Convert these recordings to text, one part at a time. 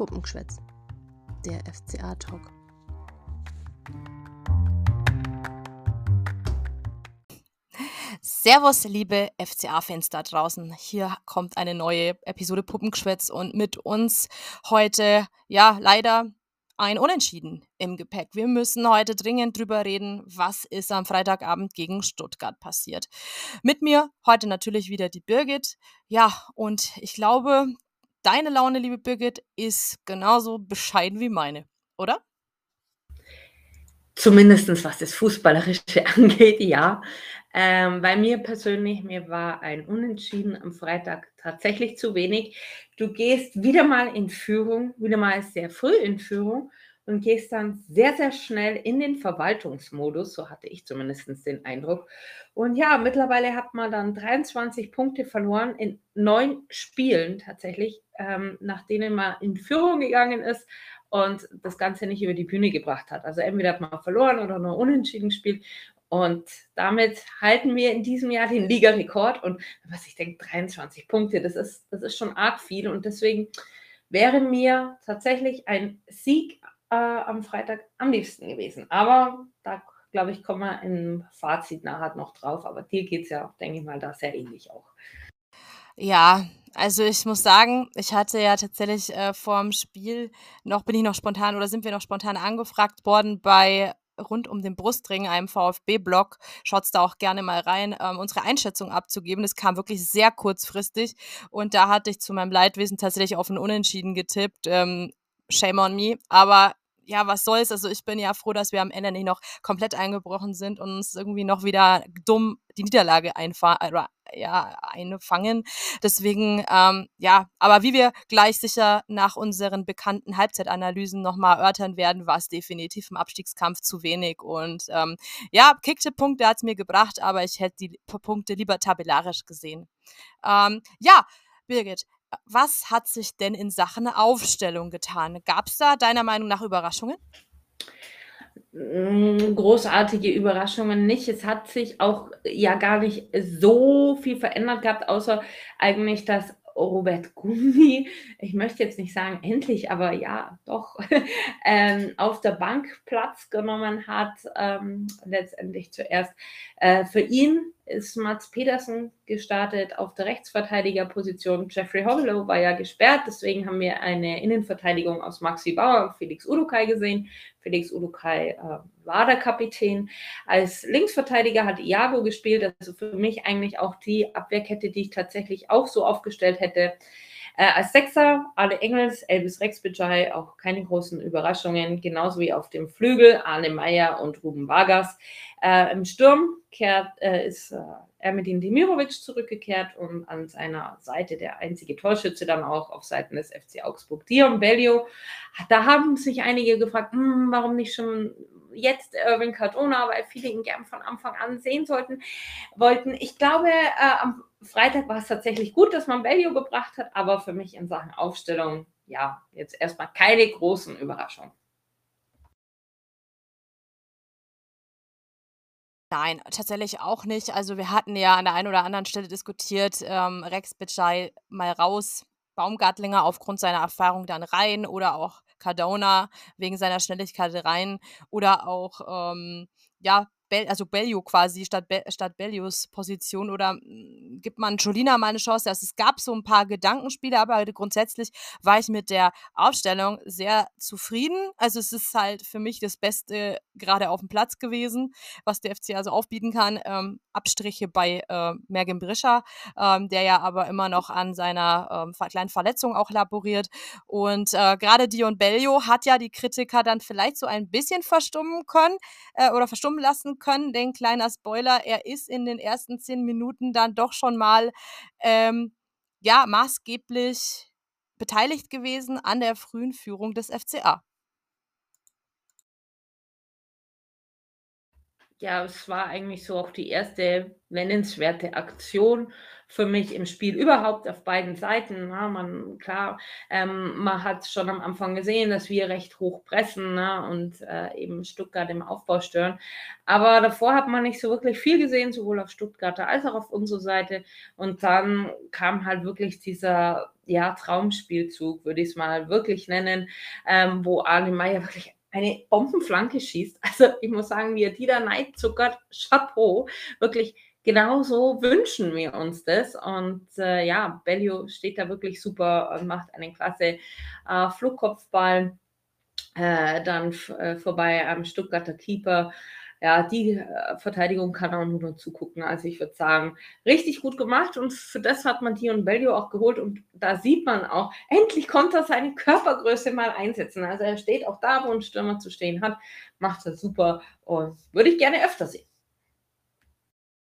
Puppengeschwätz, der FCA-Talk. Servus, liebe FCA-Fans da draußen. Hier kommt eine neue Episode Puppengeschwätz und mit uns heute, ja, leider ein Unentschieden im Gepäck. Wir müssen heute dringend drüber reden, was ist am Freitagabend gegen Stuttgart passiert. Mit mir heute natürlich wieder die Birgit. Ja, und ich glaube, deine Laune, liebe Birgit, ist genauso bescheiden wie meine, oder? Zumindest was das Fußballerische angeht, ja. Ähm, bei mir persönlich, mir war ein Unentschieden am Freitag tatsächlich zu wenig. Du gehst wieder mal in Führung, wieder mal sehr früh in Führung und gehst dann sehr, sehr schnell in den Verwaltungsmodus, so hatte ich zumindest den Eindruck. Und ja, mittlerweile hat man dann 23 Punkte verloren in neun Spielen tatsächlich, ähm, nach denen man in Führung gegangen ist und das Ganze nicht über die Bühne gebracht hat. Also entweder hat man verloren oder nur unentschieden gespielt. Und damit halten wir in diesem Jahr den Ligarekord. Und was ich denke, 23 Punkte, das ist, das ist schon arg viel. Und deswegen wäre mir tatsächlich ein Sieg äh, am Freitag am liebsten gewesen. Aber da, glaube ich, kommen wir im Fazit nachher noch drauf. Aber dir geht es ja, denke ich mal, da sehr ähnlich auch. Ja, also ich muss sagen, ich hatte ja tatsächlich äh, vor dem Spiel noch, bin ich noch spontan oder sind wir noch spontan angefragt worden bei rund um den Brustring, einem VfB-Blog. Schaut da auch gerne mal rein, ähm, unsere Einschätzung abzugeben. Das kam wirklich sehr kurzfristig und da hatte ich zu meinem Leidwesen tatsächlich auf ein Unentschieden getippt. Ähm, shame on me. Aber ja, was soll's? Also ich bin ja froh, dass wir am Ende nicht noch komplett eingebrochen sind und uns irgendwie noch wieder dumm die Niederlage einfahren, äh, ja, einfangen. Deswegen, ähm, ja, aber wie wir gleich sicher nach unseren bekannten Halbzeitanalysen nochmal erörtern werden, war es definitiv im Abstiegskampf zu wenig. Und ähm, ja, kickte Punkte hat es mir gebracht, aber ich hätte die Punkte lieber tabellarisch gesehen. Ähm, ja, Birgit, was hat sich denn in Sachen Aufstellung getan? Gab es da deiner Meinung nach Überraschungen? Mm, großartige Überraschungen nicht. Es hat sich auch ja gar nicht so viel verändert gehabt, außer eigentlich, dass Robert Gummi, ich möchte jetzt nicht sagen endlich, aber ja, doch, ähm, auf der Bank Platz genommen hat, ähm, letztendlich zuerst. Äh, für ihn ist Mats Petersen gestartet auf der Rechtsverteidigerposition. Jeffrey Hobelow war ja gesperrt, deswegen haben wir eine Innenverteidigung aus Maxi Bauer und Felix Udukai gesehen. Felix Udukai äh, war der Kapitän. Als Linksverteidiger hat Iago gespielt, also für mich eigentlich auch die Abwehrkette, die ich tatsächlich auch so aufgestellt hätte. Äh, als Sechser Ale Engels, Elvis Rexbejai, auch keine großen Überraschungen, genauso wie auf dem Flügel Arne Meyer und Ruben Vargas. Äh, Im Sturm kehrt, äh, ist äh, Ermedin Demirovic zurückgekehrt und an seiner Seite der einzige Torschütze dann auch auf Seiten des FC Augsburg, Dion Bellio. Da haben sich einige gefragt, hm, warum nicht schon jetzt Irving Cardona, weil viele ihn gern von Anfang an sehen sollten, wollten. Ich glaube, äh, am Freitag war es tatsächlich gut, dass man Bellio gebracht hat, aber für mich in Sachen Aufstellung, ja, jetzt erstmal keine großen Überraschungen. Nein, tatsächlich auch nicht. Also wir hatten ja an der einen oder anderen Stelle diskutiert, ähm, Rex Bitschei mal raus, Baumgartlinger aufgrund seiner Erfahrung dann rein oder auch Cardona wegen seiner Schnelligkeit rein oder auch ähm, ja Bell, also Bellio quasi statt, Be statt Bellios Position oder hm, gibt man Jolina mal eine Chance? Also es gab so ein paar Gedankenspiele, aber grundsätzlich war ich mit der Aufstellung sehr zufrieden. Also es ist halt für mich das Beste gerade auf dem Platz gewesen, was der FC also aufbieten kann. Ähm, Abstriche bei äh, Mergen Brischer, ähm, der ja aber immer noch an seiner ähm, kleinen Verletzung auch laboriert. Und äh, gerade Dion Bellio hat ja die Kritiker dann vielleicht so ein bisschen verstummen können äh, oder verstummen lassen können, denn kleiner Spoiler, er ist in den ersten zehn Minuten dann doch schon mal ähm, ja maßgeblich beteiligt gewesen an der frühen Führung des FCA. Ja, es war eigentlich so auch die erste nennenswerte Aktion für mich im Spiel überhaupt auf beiden Seiten, ne? Man klar, ähm, man hat schon am Anfang gesehen, dass wir recht hoch pressen, ne, und, äh, eben Stuttgart im Aufbau stören. Aber davor hat man nicht so wirklich viel gesehen, sowohl auf Stuttgarter als auch auf unserer Seite. Und dann kam halt wirklich dieser, ja, Traumspielzug, würde ich's mal wirklich nennen, ähm, wo Arne Meyer wirklich eine Bombenflanke schießt. Also, ich muss sagen, wie er die da reinzuckert, Chapeau. Wirklich, genauso wünschen wir uns das. Und, äh, ja, Bellio steht da wirklich super und macht einen klasse, äh, Flugkopfball, äh, dann äh, vorbei am Stuttgarter Keeper. Ja, die, äh, Verteidigung kann auch nur zugucken. Also, ich würde sagen, richtig gut gemacht und für das hat man Dion Bellio auch geholt und da sieht man auch, endlich konnte er seine Körpergröße mal einsetzen. Also, er steht auch da, wo 'n Stürmer zu stehen hat, macht er super und würde ich gerne öfter sehen.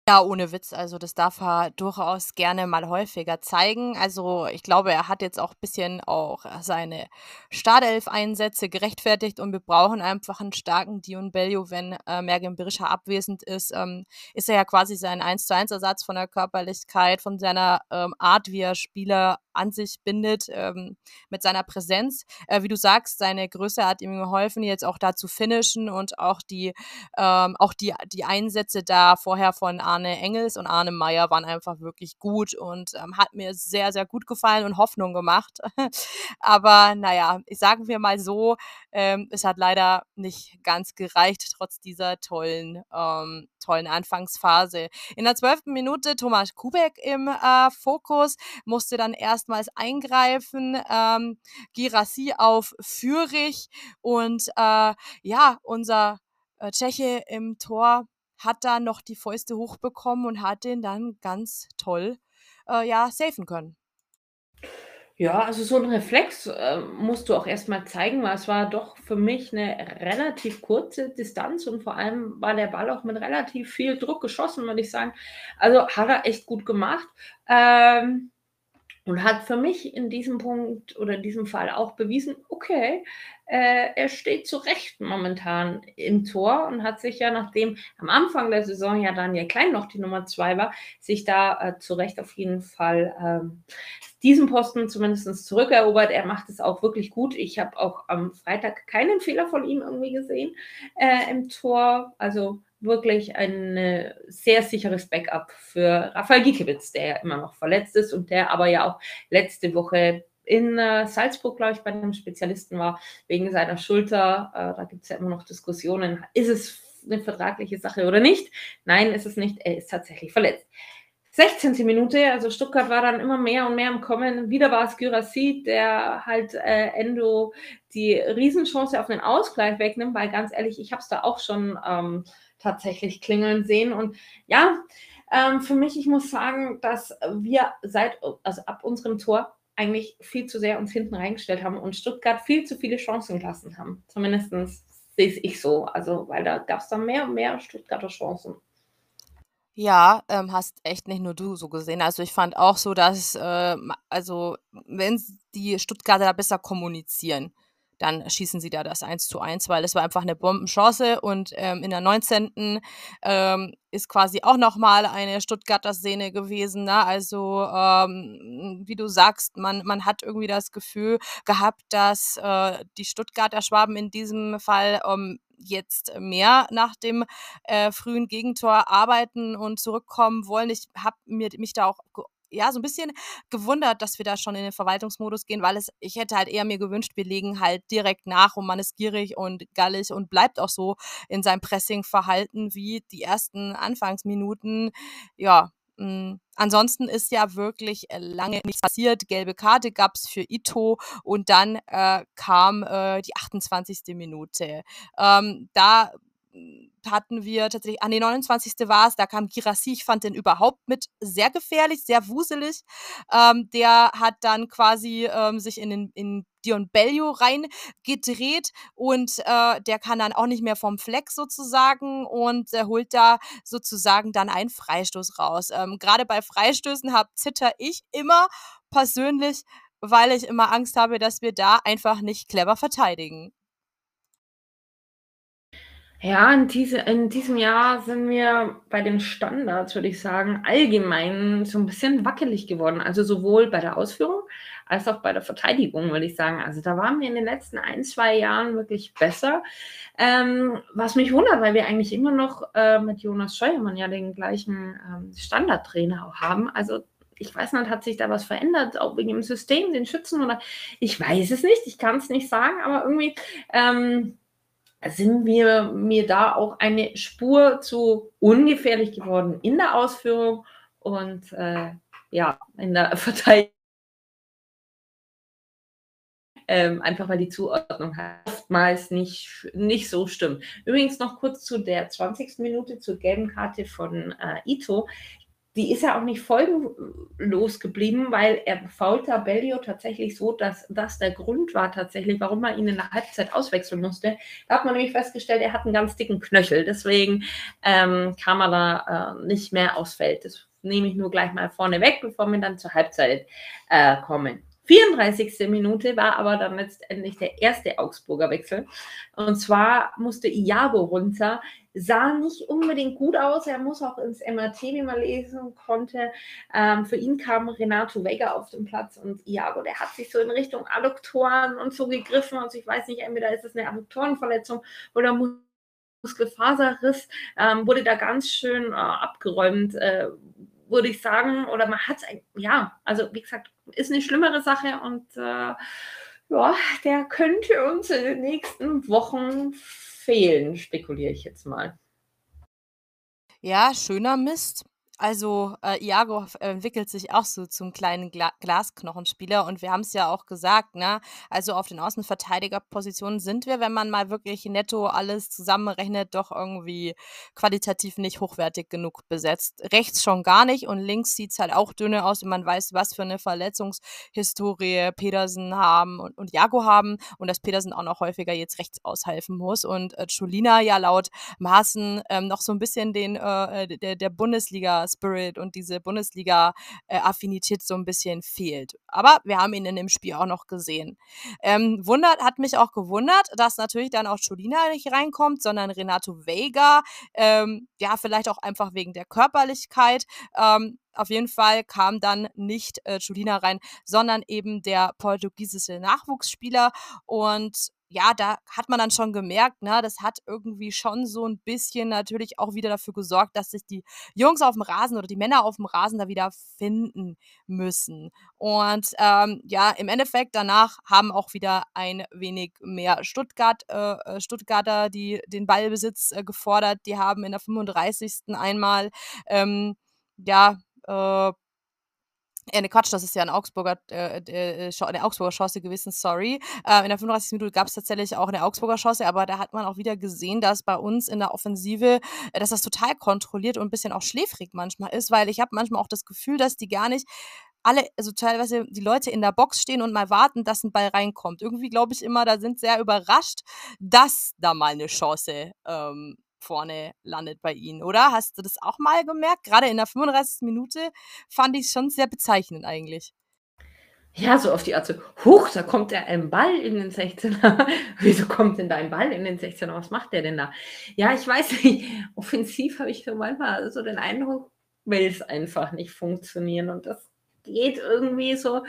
Ja, ohne Witz. Also, das darf er durchaus gerne mal häufiger zeigen. Also, ich glaube, er hat jetzt auch bisschen auch seine Startelf-Einsätze gerechtfertigt und wir brauchen einfach 'n starken Dion Bellio, wenn, äh, Mergim Berisha abwesend ist, ähm, ist er ja quasi sein Eins-zu-eins-Ersatz von der Körperlichkeit, von seiner, ähm, Art, wie er Spieler an sich bindet, ähm, mit seiner Präsenz. Äh, wie du sagst, seine Größe hat ihm geholfen, jetzt auch da zu finishen und auch die ähm, auch die die Einsätze da vorher von Arne Engels und Arne Meyer waren einfach wirklich gut und, ähm, hat mir sehr, sehr gut gefallen und Hoffnung gemacht. Aber na ja, sagen wir mal so, ähm, es hat leider nicht ganz gereicht, trotz dieser tollen ähm, tollen Anfangsphase. In der 12. Minute Thomas Kubek im, äh, Fokus, musste dann erstmals eingreifen, ähm, Girassi auf Führich und, äh, ja, unser, äh, Tscheche im Tor hat da noch die Fäuste hochbekommen und hat den dann ganz toll, äh, ja, saven können. Ja, also so 'n Reflex, äh, musst du auch erst mal zeigen, weil es war doch für mich 'ne relativ kurze Distanz und vor allem war der Ball auch mit relativ viel Druck geschossen, würde ich sagen. Also, hat er echt gut gemacht, ähm, und hat für mich in diesem Punkt oder in diesem Fall auch bewiesen, okay, äh, er steht zu Recht momentan im Tor und hat sich ja, nachdem am Anfang der Saison ja Daniel Klein noch die Nummer 2 war, sich da, äh, zu Recht auf jeden Fall, ähm, diesen Posten zumindest zurückerobert. Er macht es auch wirklich gut. Ich habe auch am Freitag keinen Fehler von ihm irgendwie gesehen, äh, im Tor. Also, wirklich ein, äh, sehr sicheres Backup für Rafael Giekewitz, der ja immer noch verletzt ist und der aber ja auch letzte Woche in, äh, Salzburg, glaube ich, bei 'nem Spezialisten war wegen seiner Schulter. Äh, da gibt's ja immer noch Diskussionen. Ist es 'ne vertragliche Sache oder nicht? Nein, ist es nicht. Er ist tatsächlich verletzt. 16. Minute, also Stuttgart war dann immer mehr und mehr am Kommen. Wieder war es Guirassy, der halt, äh, Endo die Riesenchance auf 'nen Ausgleich wegnimmt, weil ganz ehrlich, ich habe es da auch schon, ähm, tatsächlich klingeln sehen. Und ja, ähm, für mich, ich muss sagen, dass wir seit also ab unserem Tor eigentlich viel zu sehr uns hinten reingestellt haben und Stuttgart viel zu viele Chancen gelassen haben. Zumindestens sehe es ich so. Also, weil da gab's dann mehr und mehr Stuttgarter Chancen. Ja, ähm, hast echt nicht nur du so gesehen. Also, ich fand auch so, dass, ähm also, wenn die Stuttgarter da besser kommunizieren, dann schießen sie da das 1:1, weil es war einfach 'ne Bombenchance und, ähm, in der 19., ähm, ist quasi auch noch mal eine Stuttgarter Szene gewesen, ne? Also, ähm, wie du sagst, man man hat irgendwie das Gefühl gehabt, dass, äh, die Stuttgarter Schwaben in diesem Fall, ähm, jetzt mehr nach dem, äh, frühen Gegentor arbeiten und zurückkommen wollen. Ich habe mir mich da auch ja, so 'n bisschen gewundert, dass wir da schon in den Verwaltungsmodus gehen, weil es ich hätte halt eher mir gewünscht, wir legen halt direkt nach und man ist gierig und gallig und bleibt auch so in seinem Pressingverhalten wie die ersten Anfangsminuten. Ja, hm, ansonsten ist ja wirklich, äh, lange nichts passiert. Gelbe Karte gab's für Ito und dann, äh, kam, äh, die 28. Minute. Ähm, da, hm, hatten wir tatsächlich ah, ne, 29. war's, da kam Guirassy. Ich fand den überhaupt mit sehr gefährlich, sehr wuselig. Ähm, der hat dann quasi, ähm, sich in den in Dion Bellio reingedreht und, äh, der kann dann auch nicht mehr vom Fleck sozusagen und, äh, holt da sozusagen dann einen Freistoß raus. Ähm, grade bei Freistößen habe zittere ich immer persönlich, weil ich immer Angst habe, dass wir da einfach nicht clever verteidigen. Ja, in diese in diesem Jahr sind wir bei den Standards, würde ich sagen, allgemein so 'n bisschen wackelig geworden. Also, sowohl bei der Ausführung als auch bei der Verteidigung, würde ich sagen. Also, da waren wir in den letzten 1, 2 Jahren wirklich besser. Ähm, was mich wundert, weil wir eigentlich immer noch, äh, mit Jonas Scheuermann ja den gleichen, ähm, Standardtrainer auch haben. Also, ich weiß nicht, hat sich da was verändert, auch wegen dem System, den Schützen oder ich weiß es nicht, ich kann's nicht sagen, aber irgendwie, ähm, sind wir mir da auch eine Spur zu ungefährlich geworden in der Ausführung und, äh, ja, in der Vertei ähm, einfach weil die Zuordnung oftmals nicht nicht so stimmt. Übrigens noch kurz zu der 20. Minute zur gelben Karte von, äh, Ito. Die ist ja auch nicht folgenlos geblieben, weil er da Bellio tatsächlich so, dass das der Grund war tatsächlich, warum er ihn in der Halbzeit auswechseln musste. Da hat man nämlich festgestellt, er hat 'n ganz dicken Knöchel, deswegen, ähm, kam er da, äh, nicht mehr aufs Feld. Das nehme ich nur gleich mal vorne weg, bevor wir dann zur Halbzeit, äh, kommen. 34. Minute war aber dann letztendlich der erste Augsburger Wechsel. Und zwar musste Iago runter. Sah nicht unbedingt gut aus. Er muss auch ins MRT, wie man lesen konnte. Ähm, für ihn kam Renato Vega auf den Platz und Iago, der hat sich so in Richtung Adduktoren und so gegriffen. Also, ich weiß nicht, entweder ist es 'ne Adduktorenverletzung oder Muskelfaserriss, ähm, wurde da ganz schön, äh, abgeräumt, äh, würde ich sagen. Oder man hat's ei ja, also, wie gesagt, ist 'ne schlimmere Sache und, äh, ja, der könnte uns in den nächsten Wochen fehlen, spekuliere ich jetzt mal. Ja, schöner Mist. Also, äh, Iago f entwickelt sich auch so zum kleinen Gla Glasknochenspieler und wir haben's ja auch gesagt, ne? Also, auf den Außenverteidigerpositionen sind wir, wenn man mal wirklich netto alles zusammenrechnet, doch irgendwie qualitativ nicht hochwertig genug besetzt. Rechts schon gar nicht und links sieht's halt auch dünne aus, wenn man weiß, was für 'ne Verletzungshistorie Pedersen haben und und Iago haben und dass Pedersen auch noch häufiger jetzt rechts aushelfen muss und, äh, Cholina ja laut Maaßen, ähm, noch so 'n bisschen den, äh, äh, der der Bundesliga-Spirit und diese Bundesliga äh, Affinität so 'n bisschen fehlt. Aber wir haben ihn in dem Spiel auch noch gesehen. Ähm, wundert hat mich auch gewundert, dass natürlich dann auch Cholina nicht reinkommt, sondern Renato Veiga. Ähm, ja, vielleicht auch einfach wegen der Körperlichkeit. Ähm, auf jeden Fall kam dann nicht, äh, rein, sondern eben der portugiesische Nachwuchsspieler. Und ja, da hat man dann schon gemerkt, ne, das hat irgendwie schon so 'n bisschen natürlich auch wieder dafür gesorgt, dass sich die Jungs aufm Rasen oder die Männer aufm Rasen da wieder finden müssen. Und, ähm, ja, im Endeffekt danach haben auch wieder ein wenig mehr Stuttgart äh, äh, Stuttgarter die den Ballbesitz, äh, gefordert. Die haben in der 35. einmal, ähm, ja, äh äh, ne Quatsch, das ist ja 'n Augsburger äh, äh, Ch 'ne Augsburger Chance gewesen, sorry. Äh, in der 35. Minute gab's tatsächlich auch 'ne Augsburger Chance, aber da hat man auch wieder gesehen, dass bei uns in der Offensive äh, dass das total kontrolliert und 'n bisschen auch schläfrig manchmal ist, weil ich habe manchmal auch das Gefühl, dass die gar nicht alle also, teilweise die Leute in der Box stehen und mal warten, dass 'n Ball reinkommt. Irgendwie glaube ich immer, da sind sehr überrascht, dass da mal 'ne Chance, ähm, vorne landet bei ihnen, oder? Hast du das auch mal gemerkt? Grade in der 35. Minute fand ich's schon sehr bezeichnend eigentlich. Ja, so auf die Art so: „Huch, da kommt ja ein Ball in den 16er. Wieso kommt denn da ein Ball in den 16er? Was macht der denn da?“ Ja, ich weiß nicht, offensiv habe ich so manchmal so den Eindruck, will's einfach nicht funktionieren und das geht irgendwie so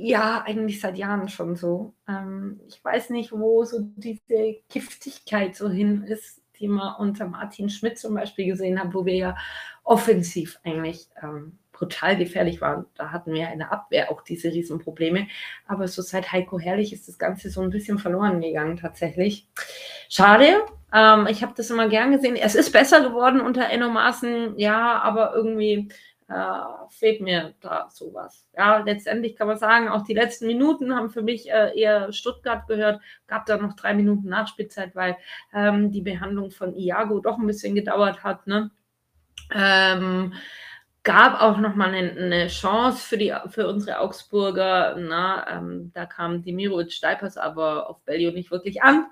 ja, eigentlich seit Jahren schon so. Ähm, ich weiß nicht, wo so diese Giftigkeit so hin ist, die man unter Martin Schmidt zum Beispiel gesehen haben, wo wir ja offensiv eigentlich, ähm, brutal gefährlich waren. Da hatten wir in der Abwehr auch diese Riesenprobleme. Aber so seit Heiko Herrlich ist das Ganze so 'n bisschen verloren gegangen tatsächlich. Schade, ähm, ich habe das immer gern gesehen. Es ist besser geworden unter Enno Maaßen, ja, aber irgendwie, äh, fehlt mir da so was. Ja, letztendlich kann man sagen, auch die letzten Minuten haben für mich, äh, eher Stuttgart gehört. Gab da noch 3 Minuten Nachspielzeit, weil, ähm, die Behandlung von Iago doch 'n bisschen gedauert hat, ne? Ähm, gab auch noch mal 'nen 'ne Chance für die für unsere Augsburger, ne? Ähm, da kam Demirovic Steyper's aber auf Bellio nicht wirklich an.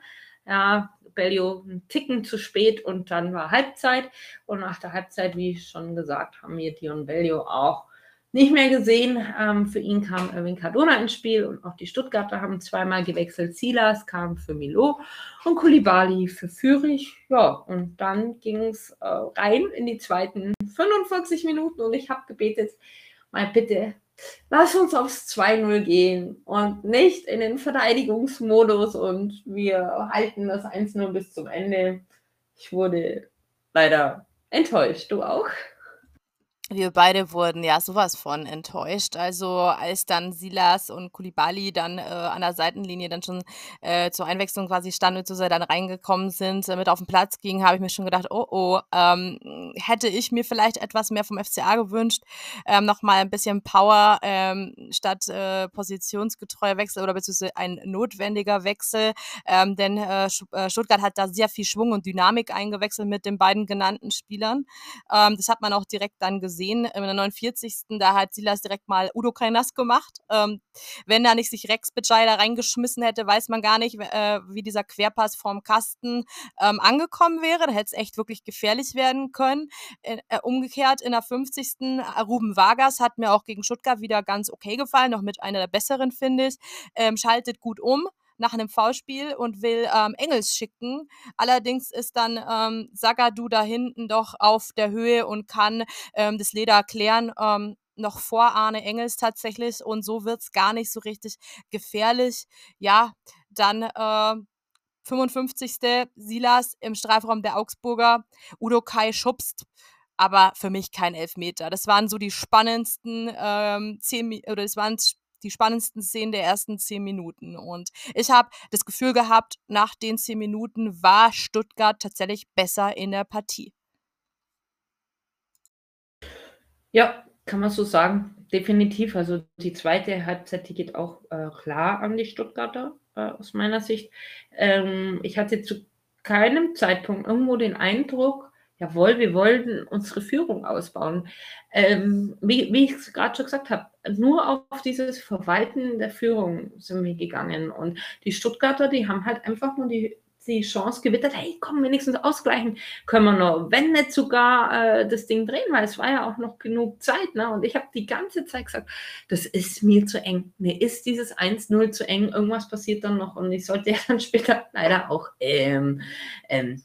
Ja, Bellio 'n Ticken zu spät und dann war Halbzeit. Und nach der Halbzeit, wie schon gesagt, haben wir Dion Bellio auch nicht mehr gesehen. Ähm, für ihn kam Erwin Cardona ins Spiel und auch die Stuttgarter haben zweimal gewechselt. Silas kam für Milo und Kulibali für Fürich. Ja, und dann ging es äh, rein in die zweiten 45 Minuten und ich habe gebetet, mal bitte, lass uns aufs 2-0 gehen und nicht in den Verteidigungsmodus und wir halten das 1-0 bis zum Ende. Ich wurde leider enttäuscht. Du auch? Wir beide wurden ja sowas von enttäuscht. Also, als dann Silas und Kulibali dann, äh, an der Seitenlinie dann schon, äh, zur Einwechslung quasi standen, beziehungsweise dann reingekommen sind, äh, mit auf den Platz gingen, habe ich mir schon gedacht: „Oh, oh, ähm, hätte ich mir vielleicht etwas mehr vom FCA gewünscht, ähm, noch mal 'n bisschen Power, ähm, statt, äh, positionsgetreuer Wechsel oder beziehungsweise ein notwendiger Wechsel.“ Ähm, denn, äh, äh, Stuttgart hat da sehr viel Schwung und Dynamik eingewechselt mit den beiden genannten Spielern. Ähm, das hat man auch direkt dann gesehen gesehen, in der 49. Da hat Silas direkt mal Udo nass gemacht. Ähm, wenn da nicht sich Rex Bitschei da reingeschmissen hätte, weiß man gar nicht, äh, wie dieser Querpass vorm Kasten ähm, angekommen wäre. Da hätte es echt wirklich gefährlich werden können. Äh, äh, umgekehrt in der 50. Äh, Ruben Vargas hat mir auch gegen Stuttgart wieder ganz okay gefallen, noch mit einer der besseren, finde ich. Ähm, schaltet gut um nach einem Foulspiel und will ähm, Engels schicken. Allerdings ist dann ähm, Sagadu da hinten doch auf der Höhe und kann ähm, das Leder klären. Ähm, noch vor Arne Engels tatsächlich und so wird es gar nicht so richtig gefährlich. Ja, dann äh, 55. Silas im Strafraum der Augsburger. Udo Kai schubst aber für mich kein Elfmeter. Das waren so die spannendsten ähm, zehn oder das waren die spannendsten Szenen der ersten zehn Minuten. Und ich habe das Gefühl gehabt, nach den zehn Minuten war Stuttgart tatsächlich besser in der Partie. Ja, kann man so sagen. Definitiv. Also die zweite Halbzeit, die geht auch äh, klar an die Stuttgarter äh, aus meiner Sicht. Ähm, ich hatte zu keinem Zeitpunkt irgendwo den Eindruck, jawohl, wir wollten unsere Führung ausbauen. Ähm, wie, wie ich es gerade schon gesagt habe, nur auf dieses Verwalten der Führung sind wir gegangen. Und die Stuttgarter, die haben halt einfach nur die, die Chance gewittert, hey, komm, wenigstens ausgleichen können wir noch, wenn nicht sogar äh, das Ding drehen, weil es war ja auch noch genug Zeit. Ne? Und ich habe die ganze Zeit gesagt, das ist mir zu eng. Mir ist dieses 1-0 zu eng, irgendwas passiert dann noch. Und ich sollte ja dann später leider auch ähm, ähm,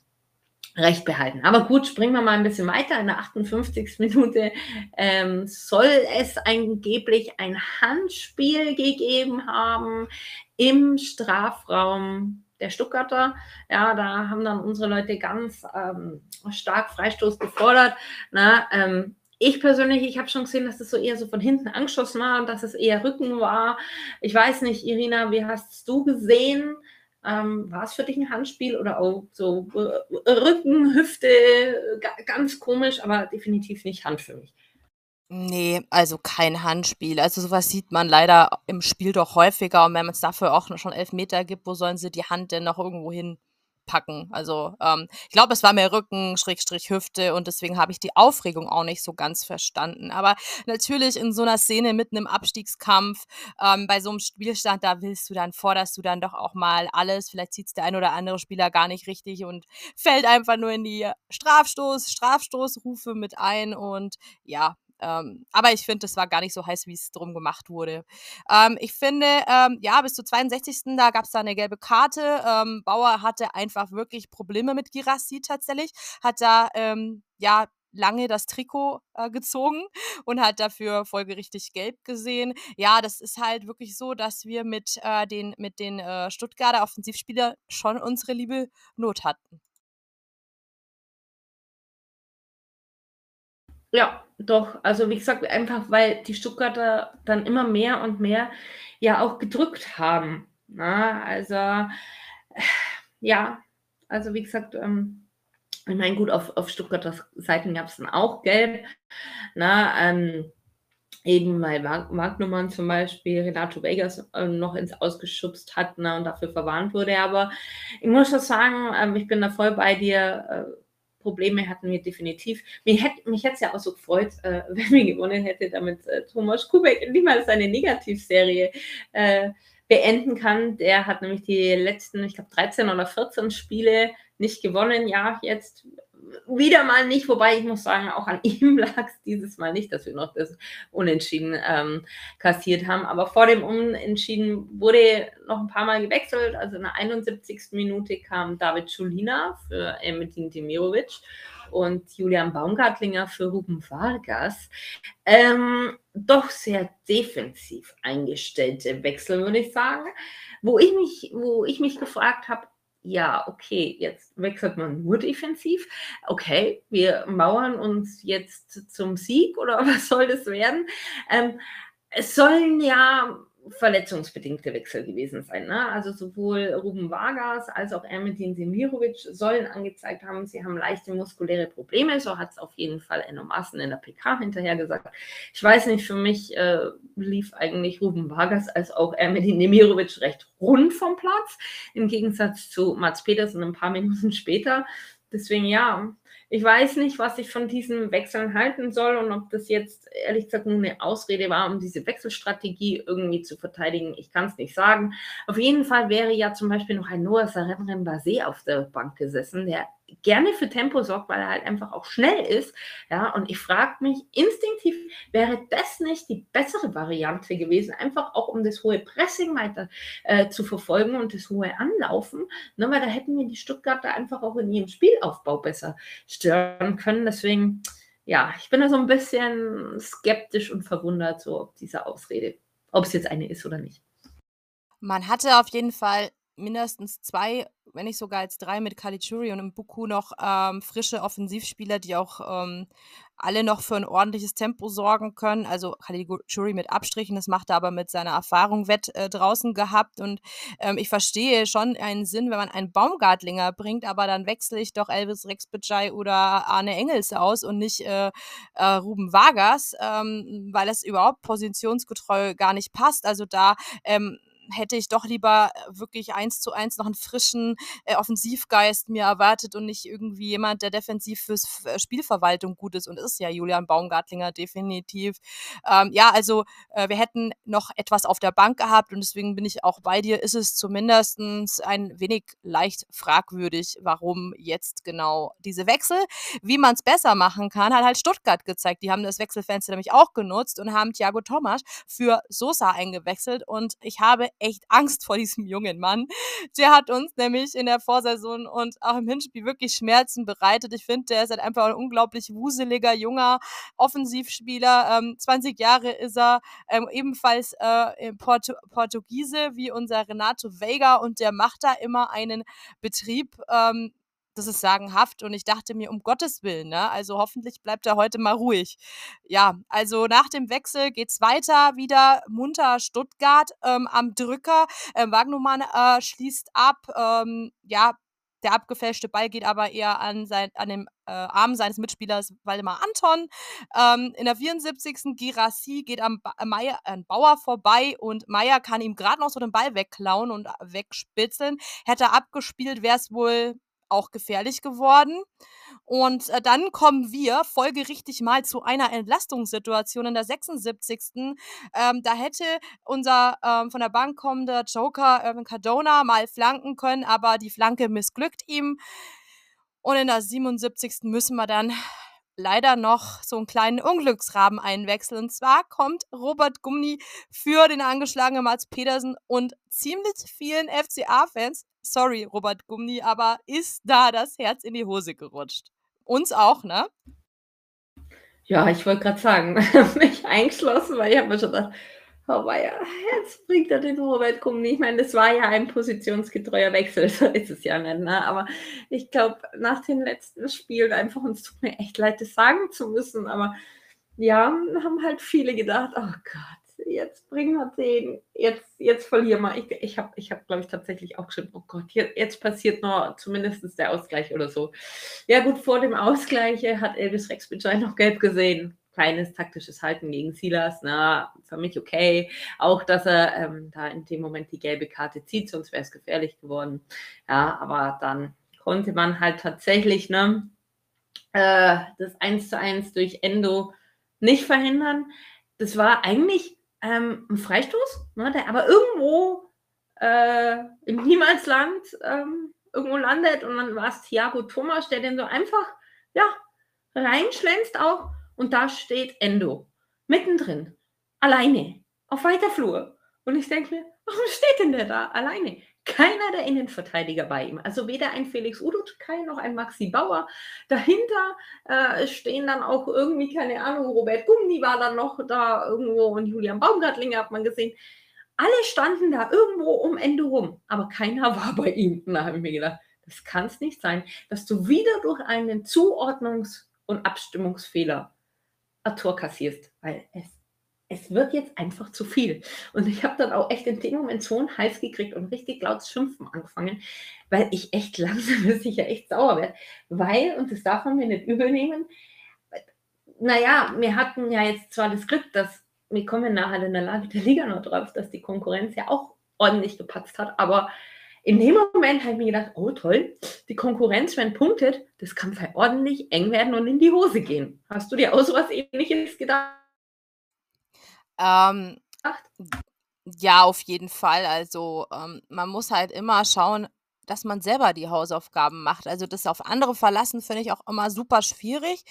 Recht behalten. Aber gut, springen wir mal ein bisschen weiter. In der 58. Minute ähm, soll es angeblich ein Handspiel gegeben haben im Strafraum der Stuttgarter. Ja, da haben dann unsere Leute ganz ähm, stark Freistoß gefordert. Na, ähm, ich persönlich, ich habe schon gesehen, dass es so eher so von hinten angeschossen war und dass es eher Rücken war. Ich weiß nicht, Irina, wie hast du gesehen? Ähm, war es für dich ein Handspiel oder auch so äh, Rücken, Hüfte, ganz komisch, aber definitiv nicht Hand für mich. Nee, also kein Handspiel. Also sowas sieht man leider im Spiel doch häufiger und wenn man es dafür auch schon elf Meter gibt, wo sollen sie die Hand denn noch irgendwo hin packen. Also ähm, ich glaube, es war mehr Rücken, Schrägstrich Hüfte und deswegen habe ich die Aufregung auch nicht so ganz verstanden. Aber natürlich in so einer Szene mitten im Abstiegskampf, ähm, bei so einem Spielstand, da willst du dann, forderst du dann doch auch mal alles. Vielleicht zieht es der ein oder andere Spieler gar nicht richtig und fällt einfach nur in die Strafstoß, Strafstoßrufe mit ein und ja, ähm, aber ich finde, das war gar nicht so heiß, wie es drum gemacht wurde. Ähm, ich finde, ähm, ja, bis zur 62. da gab es da eine gelbe Karte. Ähm, Bauer hatte einfach wirklich Probleme mit Girassi tatsächlich. Hat da, ähm, ja, lange das Trikot äh, gezogen und hat dafür folgerichtig gelb gesehen. Ja, das ist halt wirklich so, dass wir mit äh, den, mit den äh, Stuttgarter Offensivspielern schon unsere liebe Not hatten. Ja, doch. Also wie gesagt, einfach weil die Stuttgarter dann immer mehr und mehr ja auch gedrückt haben. Na, also ja, also wie gesagt, ähm, ich meine, gut, auf, auf Stuttgarter Seiten gab es dann auch Gelb. Na, ähm, eben weil Wagnumann zum Beispiel Renato Vegas äh, noch ins Ausgeschubst hat ne, und dafür verwarnt wurde. Aber ich muss schon sagen, ähm, ich bin da voll bei dir. Äh, Probleme hatten wir definitiv. Mich hätte mich es ja auch so gefreut, äh, wenn wir gewonnen hätte, damit äh, Thomas Kubek mal seine Negativserie äh, beenden kann. Der hat nämlich die letzten, ich glaube, 13 oder 14 Spiele nicht gewonnen. Ja, jetzt wieder mal nicht, wobei ich muss sagen, auch an ihm lag es dieses Mal nicht, dass wir noch das Unentschieden ähm, kassiert haben. Aber vor dem Unentschieden wurde noch ein paar Mal gewechselt. Also in der 71. Minute kam David Schulina für Emmetin Demirovic und Julian Baumgartlinger für Ruben Vargas. Ähm, doch sehr defensiv eingestellte Wechsel, würde ich sagen. Wo ich mich, wo ich mich gefragt habe, ja, okay, jetzt wechselt man nur defensiv. Okay, wir mauern uns jetzt zum Sieg oder was soll das werden? Ähm, es sollen ja verletzungsbedingte Wechsel gewesen sein. Ne? Also sowohl Ruben Vargas als auch Ermetin Semirovic sollen angezeigt haben, sie haben leichte muskuläre Probleme. So hat es auf jeden Fall Enno Maaßen in der PK hinterher gesagt. Ich weiß nicht, für mich äh, lief eigentlich Ruben Vargas als auch Ermetin Semirovic recht rund vom Platz, im Gegensatz zu Mats Petersen ein paar Minuten später. Deswegen ja, ich weiß nicht, was ich von diesen Wechseln halten soll und ob das jetzt ehrlich gesagt nur eine Ausrede war, um diese Wechselstrategie irgendwie zu verteidigen. Ich kann es nicht sagen. Auf jeden Fall wäre ja zum Beispiel noch ein Noah Saremren Basé auf der Bank gesessen, der gerne für Tempo sorgt, weil er halt einfach auch schnell ist. Ja, und ich frage mich instinktiv, wäre das nicht die bessere Variante gewesen, einfach auch um das hohe Pressing weiter äh, zu verfolgen und das hohe Anlaufen, ne, weil da hätten wir die Stuttgarter einfach auch in ihrem Spielaufbau besser stören können. Deswegen, ja, ich bin da so ein bisschen skeptisch und verwundert, so ob diese Ausrede, ob es jetzt eine ist oder nicht. Man hatte auf jeden Fall mindestens zwei wenn nicht sogar als drei mit Caligiuri und im Buku noch ähm, frische Offensivspieler, die auch ähm, alle noch für ein ordentliches Tempo sorgen können. Also Caligiuri mit Abstrichen, das macht er aber mit seiner Erfahrung wett äh, draußen gehabt. Und ähm, ich verstehe schon einen Sinn, wenn man einen Baumgartlinger bringt, aber dann wechsle ich doch Elvis Rexbitschei oder Arne Engels aus und nicht äh, äh, Ruben Vargas, ähm, weil das überhaupt positionsgetreu gar nicht passt. Also da ähm, hätte ich doch lieber äh, wirklich eins zu eins noch einen frischen äh, Offensivgeist mir erwartet und nicht irgendwie jemand, der defensiv fürs äh, Spielverwaltung gut ist und ist ja Julian Baumgartlinger definitiv. Ähm, ja, also äh, wir hätten noch etwas auf der Bank gehabt und deswegen bin ich auch bei dir, ist es zumindest ein wenig leicht fragwürdig, warum jetzt genau diese Wechsel. Wie man es besser machen kann, hat halt Stuttgart gezeigt. Die haben das Wechselfenster nämlich auch genutzt und haben Thiago Thomas für Sosa eingewechselt und ich habe echt Angst vor diesem jungen Mann. Der hat uns nämlich in der Vorsaison und auch im Hinspiel wirklich Schmerzen bereitet. Ich finde, der ist halt einfach ein unglaublich wuseliger, junger Offensivspieler. Ähm, 20 Jahre ist er, ähm, ebenfalls äh, Portu Portugiese wie unser Renato Veiga und der macht da immer einen Betrieb. Ähm, das ist sagenhaft und ich dachte mir, um Gottes Willen, ne? Also hoffentlich bleibt er heute mal ruhig. Ja, also nach dem Wechsel geht's weiter, wieder munter Stuttgart ähm, am Drücker. Ähm, Wagnumann äh, schließt ab, ähm, ja, der abgefälschte Ball geht aber eher an, sein, an den äh, Arm seines Mitspielers Waldemar Anton. Ähm, in der 74. Girassi geht am ba Meier, an Bauer vorbei und Meier kann ihm gerade noch so den Ball wegklauen und wegspitzeln. Hätte er abgespielt, wäre es wohl auch gefährlich geworden. Und äh, dann kommen wir folgerichtig mal zu einer Entlastungssituation in der 76. Ähm, da hätte unser ähm, von der Bank kommender Joker Irvin Cardona mal flanken können, aber die Flanke missglückt ihm. Und in der 77. müssen wir dann leider noch so einen kleinen Unglücksrahmen einwechseln. Und zwar kommt Robert Gumni für den angeschlagenen Mats Petersen und ziemlich vielen FCA-Fans, sorry Robert Gumni, aber ist da das Herz in die Hose gerutscht. Uns auch, ne? Ja, ich wollte gerade sagen, mich eingeschlossen, weil ich habe mir schon gedacht, Oh weia, jetzt bringt er den Robert Gummi. Ich meine, das war ja ein positionsgetreuer Wechsel, so ist es ja nicht. Ne? Aber ich glaube, nach den letzten Spielen einfach, uns tut mir echt leid, das sagen zu müssen. Aber ja, haben halt viele gedacht, oh Gott, jetzt bringen wir den, jetzt, jetzt verlieren wir. Ich, ich habe, hab, glaube ich, tatsächlich auch geschrieben, oh Gott, jetzt, jetzt passiert noch zumindest der Ausgleich oder so. Ja gut, vor dem Ausgleich hat Elvis Rex noch gelb gesehen kleines taktisches Halten gegen Silas, na, für mich okay. Auch, dass er ähm, da in dem Moment die gelbe Karte zieht, sonst wäre es gefährlich geworden. Ja, aber dann konnte man halt tatsächlich ne, äh, das 1 zu 1 durch Endo nicht verhindern. Das war eigentlich ähm, ein Freistoß, ne, der aber irgendwo äh, im Niemalsland ähm, irgendwo landet und dann war es Thiago Thomas, der den so einfach ja, reinschlänzt auch und da steht Endo. Mittendrin. Alleine. Auf weiter Flur. Und ich denke mir, warum steht denn der da alleine? Keiner der Innenverteidiger bei ihm. Also weder ein Felix Udokai noch ein Maxi Bauer. Dahinter äh, stehen dann auch irgendwie, keine Ahnung, Robert Gummi war dann noch da irgendwo und Julian Baumgartlinger hat man gesehen. Alle standen da irgendwo um Ende rum, aber keiner war bei ihm. Und da habe ich mir gedacht, das kann es nicht sein, dass du wieder durch einen Zuordnungs- und Abstimmungsfehler ein Tor kassierst, weil es es wird jetzt einfach zu viel. Und ich habe dann auch echt in dem Moment so einen Hals gekriegt und richtig laut Schimpfen angefangen, weil ich echt langsam sicher echt sauer werde. Weil, und das darf man mir nicht übernehmen, naja, wir hatten ja jetzt zwar das Glück, dass wir kommen nachher in der Lage der Liga noch drauf, dass die Konkurrenz ja auch ordentlich gepatzt hat, aber in dem Moment habe ich mir gedacht, oh toll, die Konkurrenz, wenn punktet, das kann ordentlich eng werden und in die Hose gehen. Hast du dir auch so was ähnliches gedacht? Ähm, ja, auf jeden Fall. Also, ähm, man muss halt immer schauen dass man selber die Hausaufgaben macht. Also, das auf andere verlassen, finde ich auch immer super schwierig,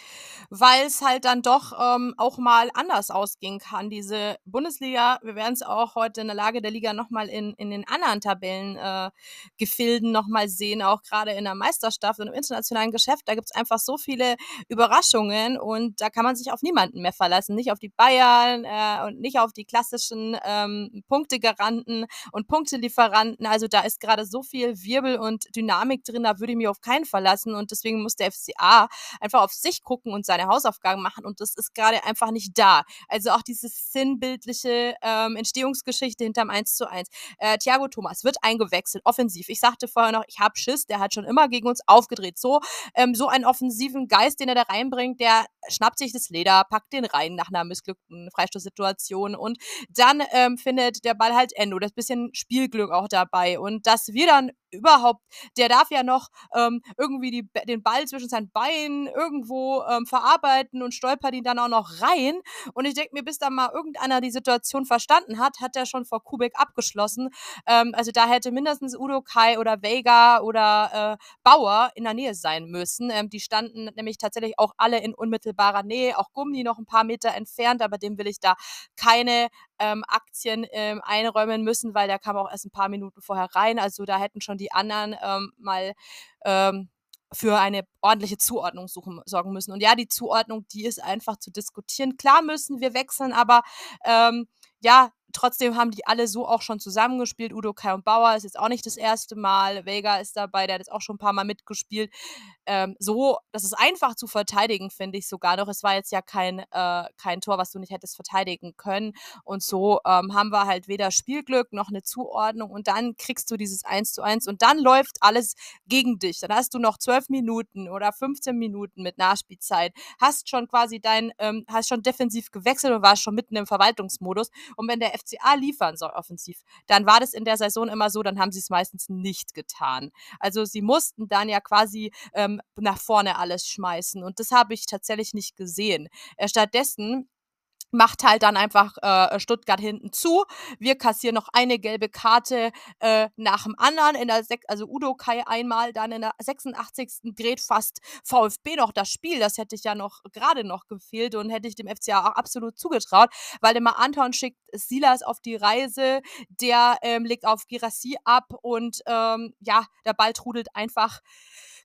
weil es halt dann doch, ähm, auch mal anders ausgehen kann. Diese Bundesliga wir werden es auch heute in der Lage der Liga noch mal in in den anderen Tabellen äh, Gefilden noch mal sehen, auch gerade in der Meisterstaffel und im internationalen Geschäft. Da gibt es einfach so viele Überraschungen und da kann man sich auf niemanden mehr verlassen. Nicht auf die Bayern, äh, und nicht auf die klassischen, ähm, Punktegaranten und Punktelieferanten. Also, da ist gerade so viel Wirbel Wirbel und Dynamik drin, da würde ich mich auf keinen verlassen und deswegen muss der FCA einfach auf sich gucken und seine Hausaufgaben machen und das ist gerade einfach nicht da. Also auch diese sinnbildliche ähm, Entstehungsgeschichte hinterm 1 zu 1. Äh, Thiago Thomas wird eingewechselt, offensiv. Ich sagte vorher noch, ich habe Schiss, der hat schon immer gegen uns aufgedreht. So, ähm, so einen offensiven Geist, den er da reinbringt, der schnappt sich das Leder, packt den rein nach einer missglückten Freistoßsituation und dann ähm, findet der Ball halt Endo. Das bisschen Spielglück auch dabei und dass wir dann überhaupt, der darf ja noch ähm, irgendwie die, den Ball zwischen seinen Beinen irgendwo ähm, verarbeiten und stolpert ihn dann auch noch rein. Und ich denke mir, bis da mal irgendeiner die Situation verstanden hat, hat er schon vor Kubik abgeschlossen. Ähm, also da hätte mindestens Udo Kai oder Vega oder äh, Bauer in der Nähe sein müssen. Ähm, die standen nämlich tatsächlich auch alle in unmittelbarer Nähe, auch Gummi noch ein paar Meter entfernt, aber dem will ich da keine ähm, Aktien ähm, einräumen müssen, weil der kam auch erst ein paar Minuten vorher rein. Also da hätten schon die anderen ähm, mal ähm, für eine ordentliche Zuordnung suchen, sorgen müssen. Und ja, die Zuordnung, die ist einfach zu diskutieren. Klar müssen wir wechseln, aber ähm, ja, trotzdem haben die alle so auch schon zusammengespielt. Udo Kai und Bauer ist jetzt auch nicht das erste Mal. Vega ist dabei, der hat jetzt auch schon ein paar Mal mitgespielt. Ähm, so, das ist einfach zu verteidigen, finde ich sogar noch. Es war jetzt ja kein, äh, kein Tor, was du nicht hättest verteidigen können. Und so ähm, haben wir halt weder Spielglück noch eine Zuordnung. Und dann kriegst du dieses 1 zu 1 und dann läuft alles gegen dich. Dann hast du noch 12 Minuten oder 15 Minuten mit Nachspielzeit. Hast schon quasi dein, ähm, hast schon defensiv gewechselt und warst schon mitten im Verwaltungsmodus. Und wenn der FCA liefern soll offensiv, dann war das in der Saison immer so, dann haben sie es meistens nicht getan. Also sie mussten dann ja quasi ähm, nach vorne alles schmeißen und das habe ich tatsächlich nicht gesehen. Äh, stattdessen macht halt dann einfach äh, Stuttgart hinten zu. Wir kassieren noch eine gelbe Karte äh, nach dem anderen. In der Sek also Udo Kai einmal, dann in der 86. dreht fast VfB noch das Spiel. Das hätte ich ja noch gerade noch gefehlt und hätte ich dem FCA auch absolut zugetraut, weil immer Anton schickt Silas auf die Reise, der ähm, legt auf Girassi ab und ähm, ja, der Ball trudelt einfach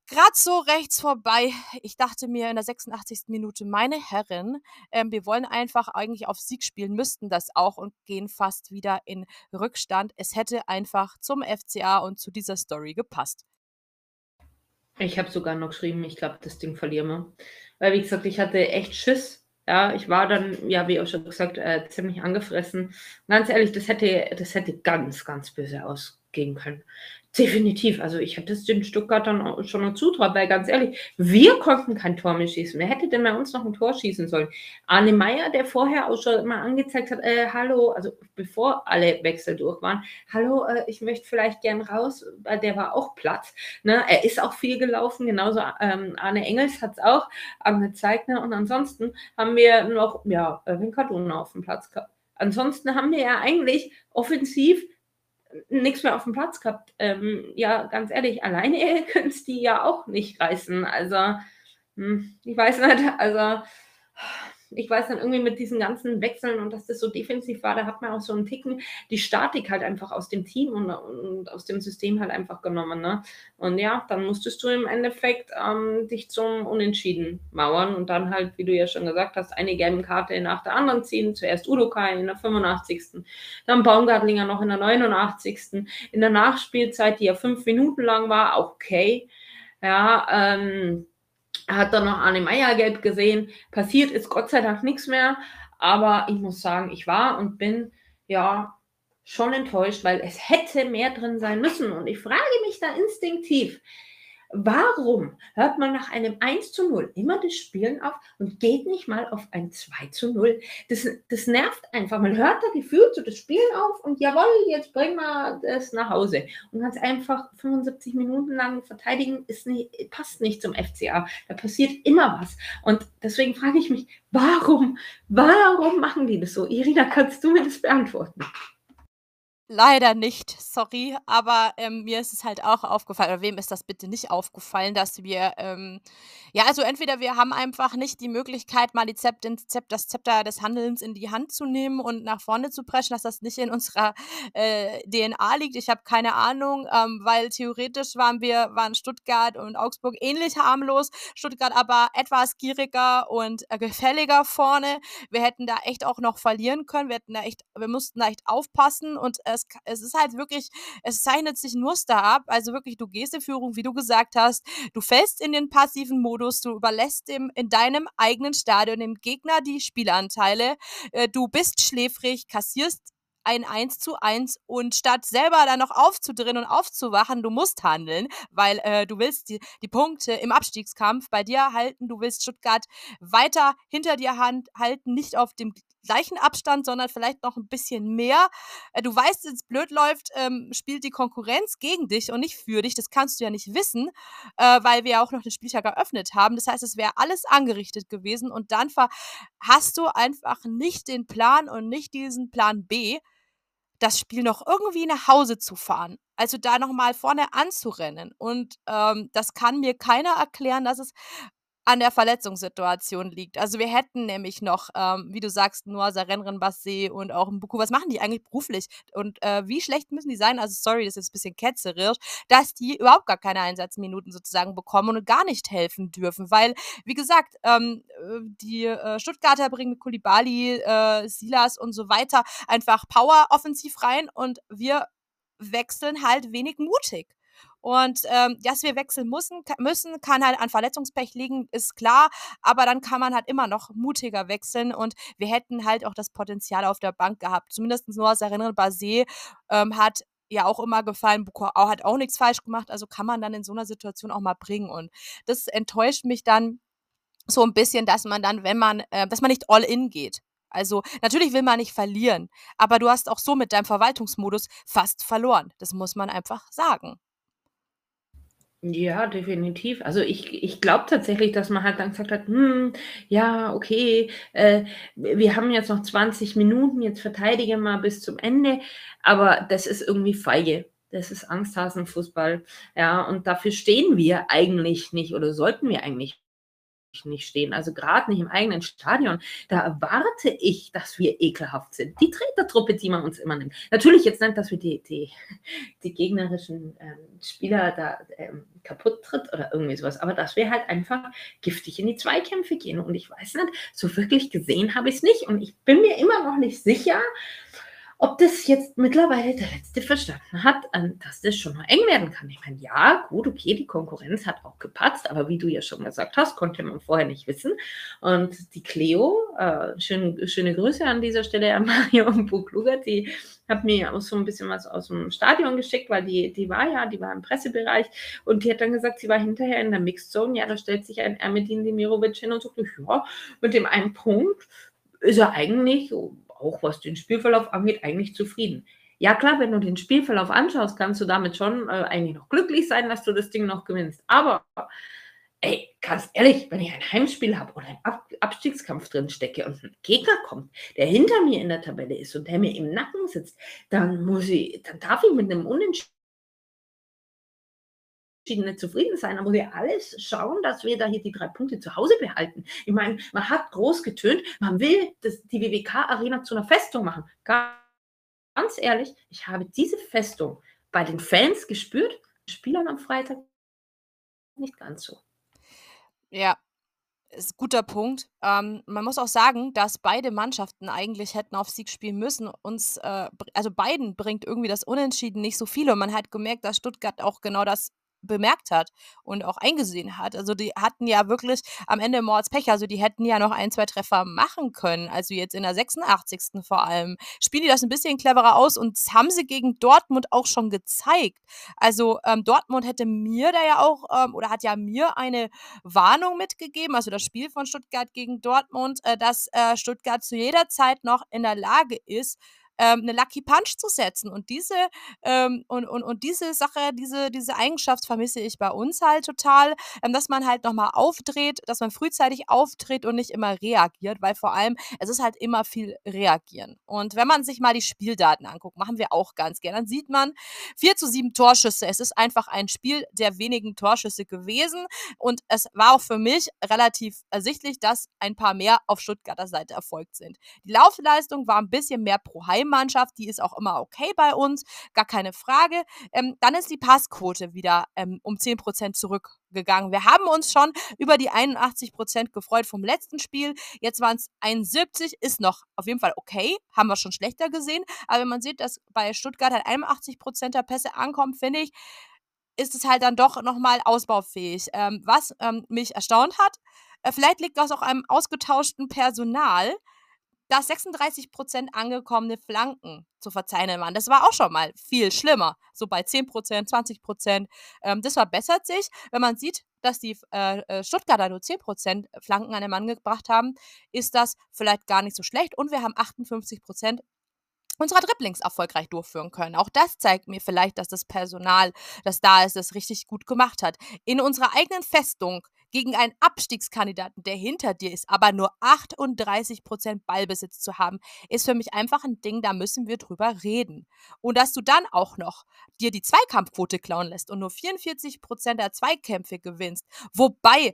gerade so rechts vorbei. Ich dachte mir in der 86. Minute, meine Herren, ähm, wir wollen einfach eigentlich auf Sieg spielen, müssten das auch und gehen fast wieder in Rückstand. Es hätte einfach zum FCA und zu dieser Story gepasst. Ich habe sogar noch geschrieben, ich glaube, das Ding verlieren wir. Weil, wie gesagt, ich hatte echt Schiss. Ja, ich war dann, ja, wie auch schon gesagt, äh, ziemlich angefressen. Ganz ehrlich, das hätte, das hätte ganz, ganz böse ausgehen können. Definitiv. Also ich hätte es den Stuttgartern schon noch zutraut, weil ganz ehrlich, wir konnten kein Tor mehr schießen. Wer hätte denn bei uns noch ein Tor schießen sollen? Arne Meyer, der vorher auch schon mal angezeigt hat, äh, hallo, also bevor alle Wechsel durch waren, hallo, äh, ich möchte vielleicht gern raus, der war auch platt. Ne? Er ist auch viel gelaufen, genauso ähm, Arne Engels hat es auch angezeigt. Ne? Und ansonsten haben wir noch, ja, Winkaduna auf dem Platz gehabt. Ansonsten haben wir ja eigentlich offensiv nichts mehr auf dem Platz gehabt. Ähm, ja, ganz ehrlich, alleine können es die ja auch nicht reißen. Also Hm, ich weiß nicht, also ich weiß dann irgendwie mit diesen ganzen Wechseln und dass das so defensiv war, da hat man auch so 'n Ticken die Statik halt einfach aus dem Team und und aus dem System halt einfach genommen, ne? Und ja, dann musstest du im Endeffekt, ähm, dich zum Unentschieden mauern und dann halt, wie du ja schon gesagt hast, eine gelbe Karte nach der anderen ziehen. Zuerst Udokai in der 85., dann Baumgartlinger noch in der 89. In der Nachspielzeit, die ja 5 Minuten lang war, auch okay. Ja, ähm, hat dann noch Arne Meyer gelb gesehen. Passiert ist Gott sei Dank nix mehr, aber ich muss sagen, ich war und bin, ja, schon enttäuscht, weil es hätte mehr drin sein müssen und ich frage mich da instinktiv: Warum hört man nach einem 1:0 immer das Spielen auf und geht nicht mal auf ein 2:0? Das das nervt einfach. Man hört da gefühlt so das Spielen auf und jawoll, jetzt bringen wir das nach Hause. Und ganz einfach 75 Minuten lang verteidigen ist ni passt nicht zum FCA. Da passiert immer was. Und deswegen frage ich mich: Warum? Warum machen die das so? Irina, kannst du mir das beantworten? Leider nicht, sorry, aber, ähm, mir ist es halt auch aufgefallen oder wem ist das bitte nicht aufgefallen, dass wir, ähm ja, also entweder wir haben einfach nicht die Möglichkeit, mal die Zept den Zep das Zepter des Handelns in die Hand zu nehmen und nach vorne zu preschen, dass das nicht in unserer, äh, DNA liegt. Ich habe keine Ahnung, ähm, weil theoretisch waren wir waren Stuttgart und Augsburg ähnlich harmlos, Stuttgart aber etwas gieriger und, äh, gefälliger vorne. Wir hätten da echt auch noch verlieren können. Wir hätten da echt wir mussten da echt aufpassen und, äh, es es ist halt wirklich es zeichnet sich 'n Muster ab. Also wirklich, du gehst in Führung, wie du gesagt hast. Du fällst in den passiven Modus, du überlässt dem in deinem eigenen Stadion dem Gegner die Spielanteile. Äh, du bist schläfrig, kassierst ein 1:1 und statt selber dann noch aufzudrehen und aufzuwachen, du musst handeln, weil, äh, du willst die die Punkte im Abstiegskampf bei dir halten. Du willst Stuttgart weiter hinter dir Hand halten, nicht auf dem gleichen Abstand, sondern vielleicht noch 'n bisschen mehr. Äh, du weißt, wenn's blöd läuft, ähm, spielt die Konkurrenz gegen dich und nicht für dich. Das kannst du ja nicht wissen, äh, weil wir ja auch noch den Spieltag eröffnet haben. Das heißt, es wäre alles angerichtet gewesen und dann hast du einfach nicht den Plan und nicht diesen Plan B, das Spiel noch irgendwie nach Hause zu fahren. Also, da noch mal vorne anzurennen und, ähm, das kann mir keiner erklären, dass es an der Verletzungssituation liegt. Also, wir hätten nämlich noch, ähm, wie du sagst, Noah Sarrine-Bassey und auch Mbuku. Was machen die eigentlich beruflich? Und, äh, wie schlecht müssen die sein? Also, sorry, das ist jetzt 'n bisschen ketzerisch, dass die überhaupt gar keine Einsatzminuten sozusagen bekommen und gar nicht helfen dürfen, weil, wie gesagt, ähm, äh, die, äh, Stuttgarter bringen mit Koulibaly, äh, Silas und so weiter einfach Power offensiv rein und wir wechseln halt wenig mutig. Und, ähm, dass wir wechseln mussen k müssen, kann halt an Verletzungspech liegen, ist klar, aber dann kann man halt immer noch mutiger wechseln und wir hätten halt auch das Potenzial auf der Bank gehabt. Zumindestens Noah Sarrine-Bassey, ähm, hat ja auch immer gefallen. Bukurau hat auch nix falsch gemacht, also kann man dann in so 'ner Situation auch mal bringen und das enttäuscht mich dann so 'n bisschen, dass man dann, wenn man äh, dass man nicht all in geht. Also, natürlich will man nicht verlieren, aber du hast auch so mit deinem Verwaltungsmodus fast verloren. Das muss man einfach sagen. Ja, definitiv. Also, ich ich glaube tatsächlich, dass man halt dann gesagt hat: „Hm, ja, okay, äh, wir haben jetzt noch 20 Minuten, jetzt verteidige mal bis zum Ende.“ Aber das ist irgendwie feige. Das ist Angsthasenfußball, ja, und dafür stehen wir eigentlich nicht oder sollten wir eigentlich nicht stehen. Also, grad nicht im eigenen Stadion. Da erwarte ich, dass wir ekelhaft sind. Die Tretertruppe, die man uns immer nimmt. Natürlich jetzt nicht, dass wir die die die gegnerischen, ähm, Spieler da, ähm, kaputt tritt oder irgendwie so was, aber dass wir halt einfach giftig in die Zweikämpfe gehen und ich weiß nicht, so wirklich gesehen habe ich's nicht und ich bin mir immer noch nicht sicher, ob das jetzt mittlerweile der Letzte verstanden hat, ähm, dass das schon mal eng werden kann. Ich meine, ja, gut, okay, die Konkurrenz hat auch gepatzt, aber wie du ja schon gesagt hast, konnte man vorher nicht wissen. Und die Cleo, äh, schön schöne Grüße an dieser Stelle an Mario Mbukluga, die hat mir auch so 'n bisschen was aus'm Stadion geschickt, weil die die war ja die war im Pressebereich und die hat dann gesagt, sie war hinterher in der Mixed Zone. Ja, da stellt sich ein Ermedin Demirovic hin und sagt: „Ja, mit dem einen Punkt ist er eigentlich auch was den Spielverlauf angeht, eigentlich zufrieden.“ Ja klar, wenn du den Spielverlauf anschaust, kannst du damit schon, äh, eigentlich noch glücklich sein, dass du das Ding noch gewinnst. Aber, ey, ganz ehrlich, wenn ich ein Heimspiel habe oder im Ab Abstiegskampf drin stecke und 'n Gegner kommt, der hinter mir in der Tabelle ist und der mir im Nacken sitzt, dann muss ich dann darf ich mit 'nem Unentsch nicht zufrieden sein. Da muss ja alles schauen, dass wir da hier die drei Punkte zu Hause behalten. Ich meine, man hat groß getönt, man will das, die WWK-Arena zu einer Festung machen. Ganz ehrlich, ich habe diese Festung bei den Fans gespürt, Spielern am Freitag nicht ganz so. Ja, ist ein guter Punkt. Ähm, man muss auch sagen, dass beide Mannschaften eigentlich hätten auf Sieg spielen müssen. Uns, äh, also beiden bringt irgendwie das Unentschieden nicht so viel. Und man hat gemerkt, dass Stuttgart auch genau das bemerkt hat und auch eingesehen hat. Also die hatten ja wirklich am Ende Pech. Also die hätten ja noch ein, zwei Treffer machen können. Also jetzt in der 86. vor allem. Spielen die das ein bisschen cleverer aus und haben sie gegen Dortmund auch schon gezeigt. Also ähm, Dortmund hätte mir da ja auch, ähm, oder hat ja mir eine Warnung mitgegeben, also das Spiel von Stuttgart gegen Dortmund, äh, dass äh, Stuttgart zu jeder Zeit noch in der Lage ist, ähm, 'ne Lucky Punch zu setzen. Und diese, ähm, und, und, und diese Sache, diese, diese Eigenschaft vermisse ich bei uns halt total, ähm, dass man halt nochmal aufdreht, dass man frühzeitig auftritt und nicht immer reagiert, weil vor allem, es ist halt immer viel reagieren. Und wenn man sich mal die Spieldaten anguckt, machen wir auch ganz gerne, dann sieht man 4 zu 7 Torschüsse. Es ist einfach ein Spiel der wenigen Torschüsse gewesen. Und es war auch für mich relativ ersichtlich, dass ein paar mehr auf Stuttgarter Seite erfolgt sind. Die Laufleistung war ein bisschen mehr pro Heim Heimmannschaft, die ist auch immer okay bei uns, gar keine Frage. Ähm, dann ist die Passquote wieder ähm, um 10% zurückgegangen. Wir haben uns schon über die 81% gefreut vom letzten Spiel. Jetzt waren es 71, ist noch auf jeden Fall okay, haben wir schon schlechter gesehen. Aber wenn man sieht, dass bei Stuttgart halt 81% der Pässe ankommen, finde ich, ist es halt dann doch nochmal ausbaufähig. Ähm, was ähm, mich erstaunt hat, äh, vielleicht liegt das auch am ausgetauschten Personal, dass 36% angekommene Flanken zu verzeichnen waren. Das war auch schon mal viel schlimmer. So bei 10% 20% Ähm, das verbessert sich. Wenn man sieht, dass die äh, äh Stuttgarter nur 10% Flanken an den Mann gebracht haben, ist das vielleicht gar nicht so schlecht. Und wir haben 58% unserer Dribblings erfolgreich durchführen können. Auch das zeigt mir vielleicht, dass das Personal, das da ist, das richtig gut gemacht hat. In unserer eigenen Festung gegen einen Abstiegskandidaten, der hinter dir ist, aber nur 38% Ballbesitz zu haben, ist für mich einfach ein Ding, da müssen wir drüber reden. Und dass du dann auch noch dir die Zweikampfquote klauen lässt und nur 44% der Zweikämpfe gewinnst, wobei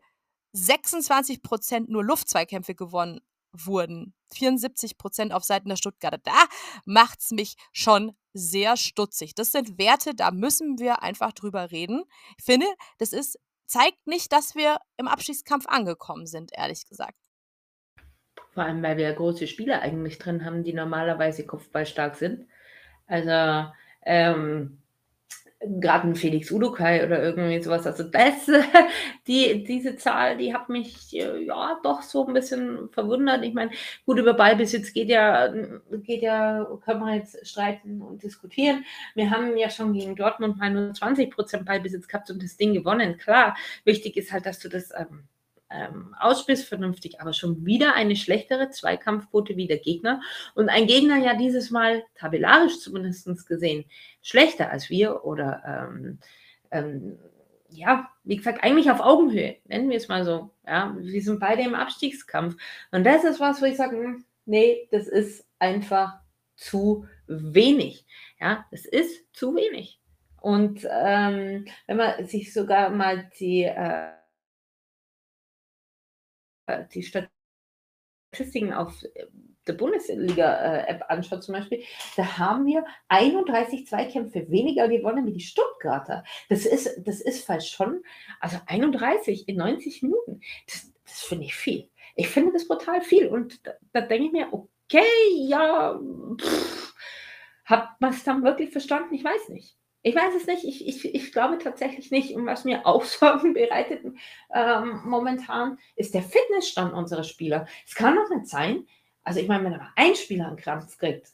26% nur Luftzweikämpfe gewonnen wurden. 74 Prozent auf Seiten der Stuttgarter. Da macht es mich schon sehr stutzig. Das sind Werte, da müssen wir einfach drüber reden. Ich finde, das ist, zeigt nicht, dass wir im Abschiedskampf angekommen sind, ehrlich gesagt. Vor allem, weil wir große Spieler eigentlich drin haben, die normalerweise kopfballstark sind. Also, ähm, gerade ein Felix Udukai oder irgendwie sowas. Also das, die, diese Zahl, die hat mich äh, ja doch so ein bisschen verwundert. Ich meine, gut, über Ballbesitz geht ja, geht ja, können wir jetzt streiten und diskutieren. Wir haben ja schon gegen Dortmund mal nur 20 Prozent Ballbesitz gehabt und das Ding gewonnen. Klar, wichtig ist halt, dass du das ähm, ähm, ausspielst vernünftig, aber schon wieder eine schlechtere Zweikampfquote wie der Gegner. Und ein Gegner ja dieses Mal tabellarisch zumindest gesehen schlechter als wir oder ähm, ähm, ja, wie gesagt, eigentlich auf Augenhöhe, nennen wir es mal so. Ja, wir sind beide im Abstiegskampf. Und das ist was, wo ich sage, hm, nee, das ist einfach zu wenig. Ja, das ist zu wenig. Und ähm, wenn man sich sogar mal die äh, die Statistiken auf äh, der Bundesliga-App anschaut zum Beispiel, da haben wir 31 Zweikämpfe weniger gewonnen wie die Stuttgarter. Das ist, das ist fast schon, also 31 in 90 Minuten. Das, das finde ich viel. Ich finde das brutal viel. Und da, da denke ich mir, okay, ja, pff, hat man es dann wirklich verstanden? Ich weiß nicht. Ich weiß es nicht. Ich, ich, ich glaube tatsächlich nicht. Und was mir auch Sorgen bereitet ähm, momentan, ist der Fitnessstand unserer Spieler. Es kann doch nicht sein, also ich meine, wenn aber ein Spieler einen Krampf kriegt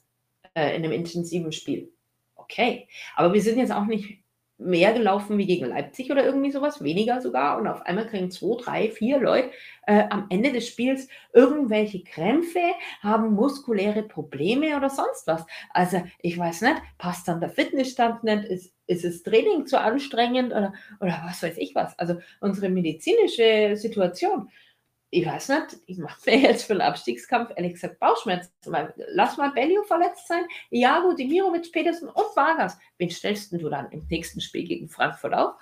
äh, in einem intensiven Spiel, okay. Aber wir sind jetzt auch nicht mehr gelaufen wie gegen Leipzig oder irgendwie sowas, weniger sogar. Und auf einmal kriegen zwei, drei, vier Leute äh, am Ende des Spiels irgendwelche Krämpfe, haben muskuläre Probleme oder sonst was. Also ich weiß nicht, passt dann der Fitnessstand nicht, ist, ist das Training zu anstrengend oder, oder was weiß ich was. Also unsere medizinische Situation ich weiß nicht, ich mache mir jetzt für den Abstiegskampf ehrlich gesagt Bauchschmerzen. Weil, lass mal Bellio verletzt sein, Iago, Demirovic, Petersen und Vargas. Wen stellst du dann im nächsten Spiel gegen Frankfurt auf?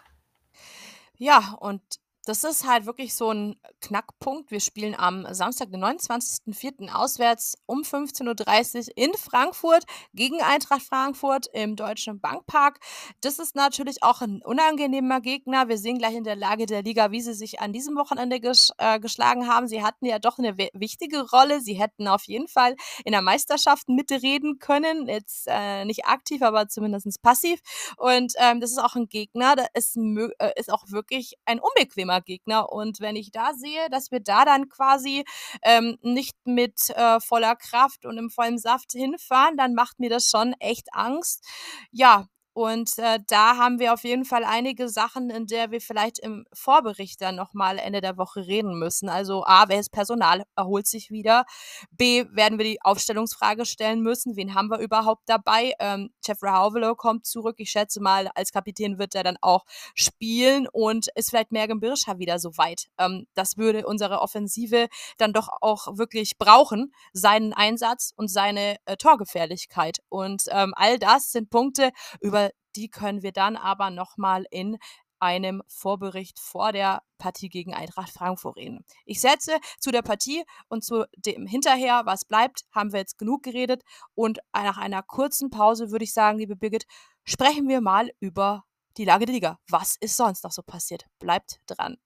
Ja, und das ist halt wirklich so 'n Knackpunkt. Wir spielen am Samstag, den 29.04. auswärts um 15:30 in Frankfurt gegen Eintracht Frankfurt im Deutschen Bankpark. Das ist natürlich auch 'n unangenehmer Gegner. Wir sehen gleich in der Lage der Liga, wie sie sich an diesem Wochenende gesch äh, geschlagen haben. Sie hatten ja doch 'ne wi wichtige Rolle. Sie hätten auf jeden Fall in der Meisterschaft mitreden können. Jetzt, äh, nicht aktiv, aber zumindest passiv. Und, ähm, das ist auch 'n Gegner, der ist äh, ist auch wirklich ein unbequemer Gegner. Und wenn ich da sehe, dass wir da dann quasi, ähm, nicht mit, äh, voller Kraft und im vollen Saft hinfahren, dann macht mir das schon echt Angst. Ja, und, äh, da haben wir auf jeden Fall einige Sachen, in der wir vielleicht im Vorbericht dann noch mal Ende der Woche reden müssen. Also A, welches Personal erholt sich wieder? B, werden wir die Aufstellungsfrage stellen müssen. Wen haben wir überhaupt dabei? Ähm, Jeffrey Hauvelo kommt zurück. Ich schätze mal, als Kapitän wird er dann auch spielen und ist vielleicht Mergen Birscher wieder so weit? Ähm, das würde unsere Offensive dann doch auch wirklich brauchen, seinen Einsatz und seine, äh, Torgefährlichkeit. Und, ähm, all das sind Punkte, über die können wir dann aber noch mal in einem Vorbericht vor der Partie gegen Eintracht Frankfurt reden. Ich setze zu der Partie und zu dem hinterher, was bleibt, haben wir jetzt genug geredet und nach einer kurzen Pause würde ich sagen, liebe Birgit, sprechen wir mal über die Lage der Liga. Was ist sonst noch so passiert? Bleibt dran.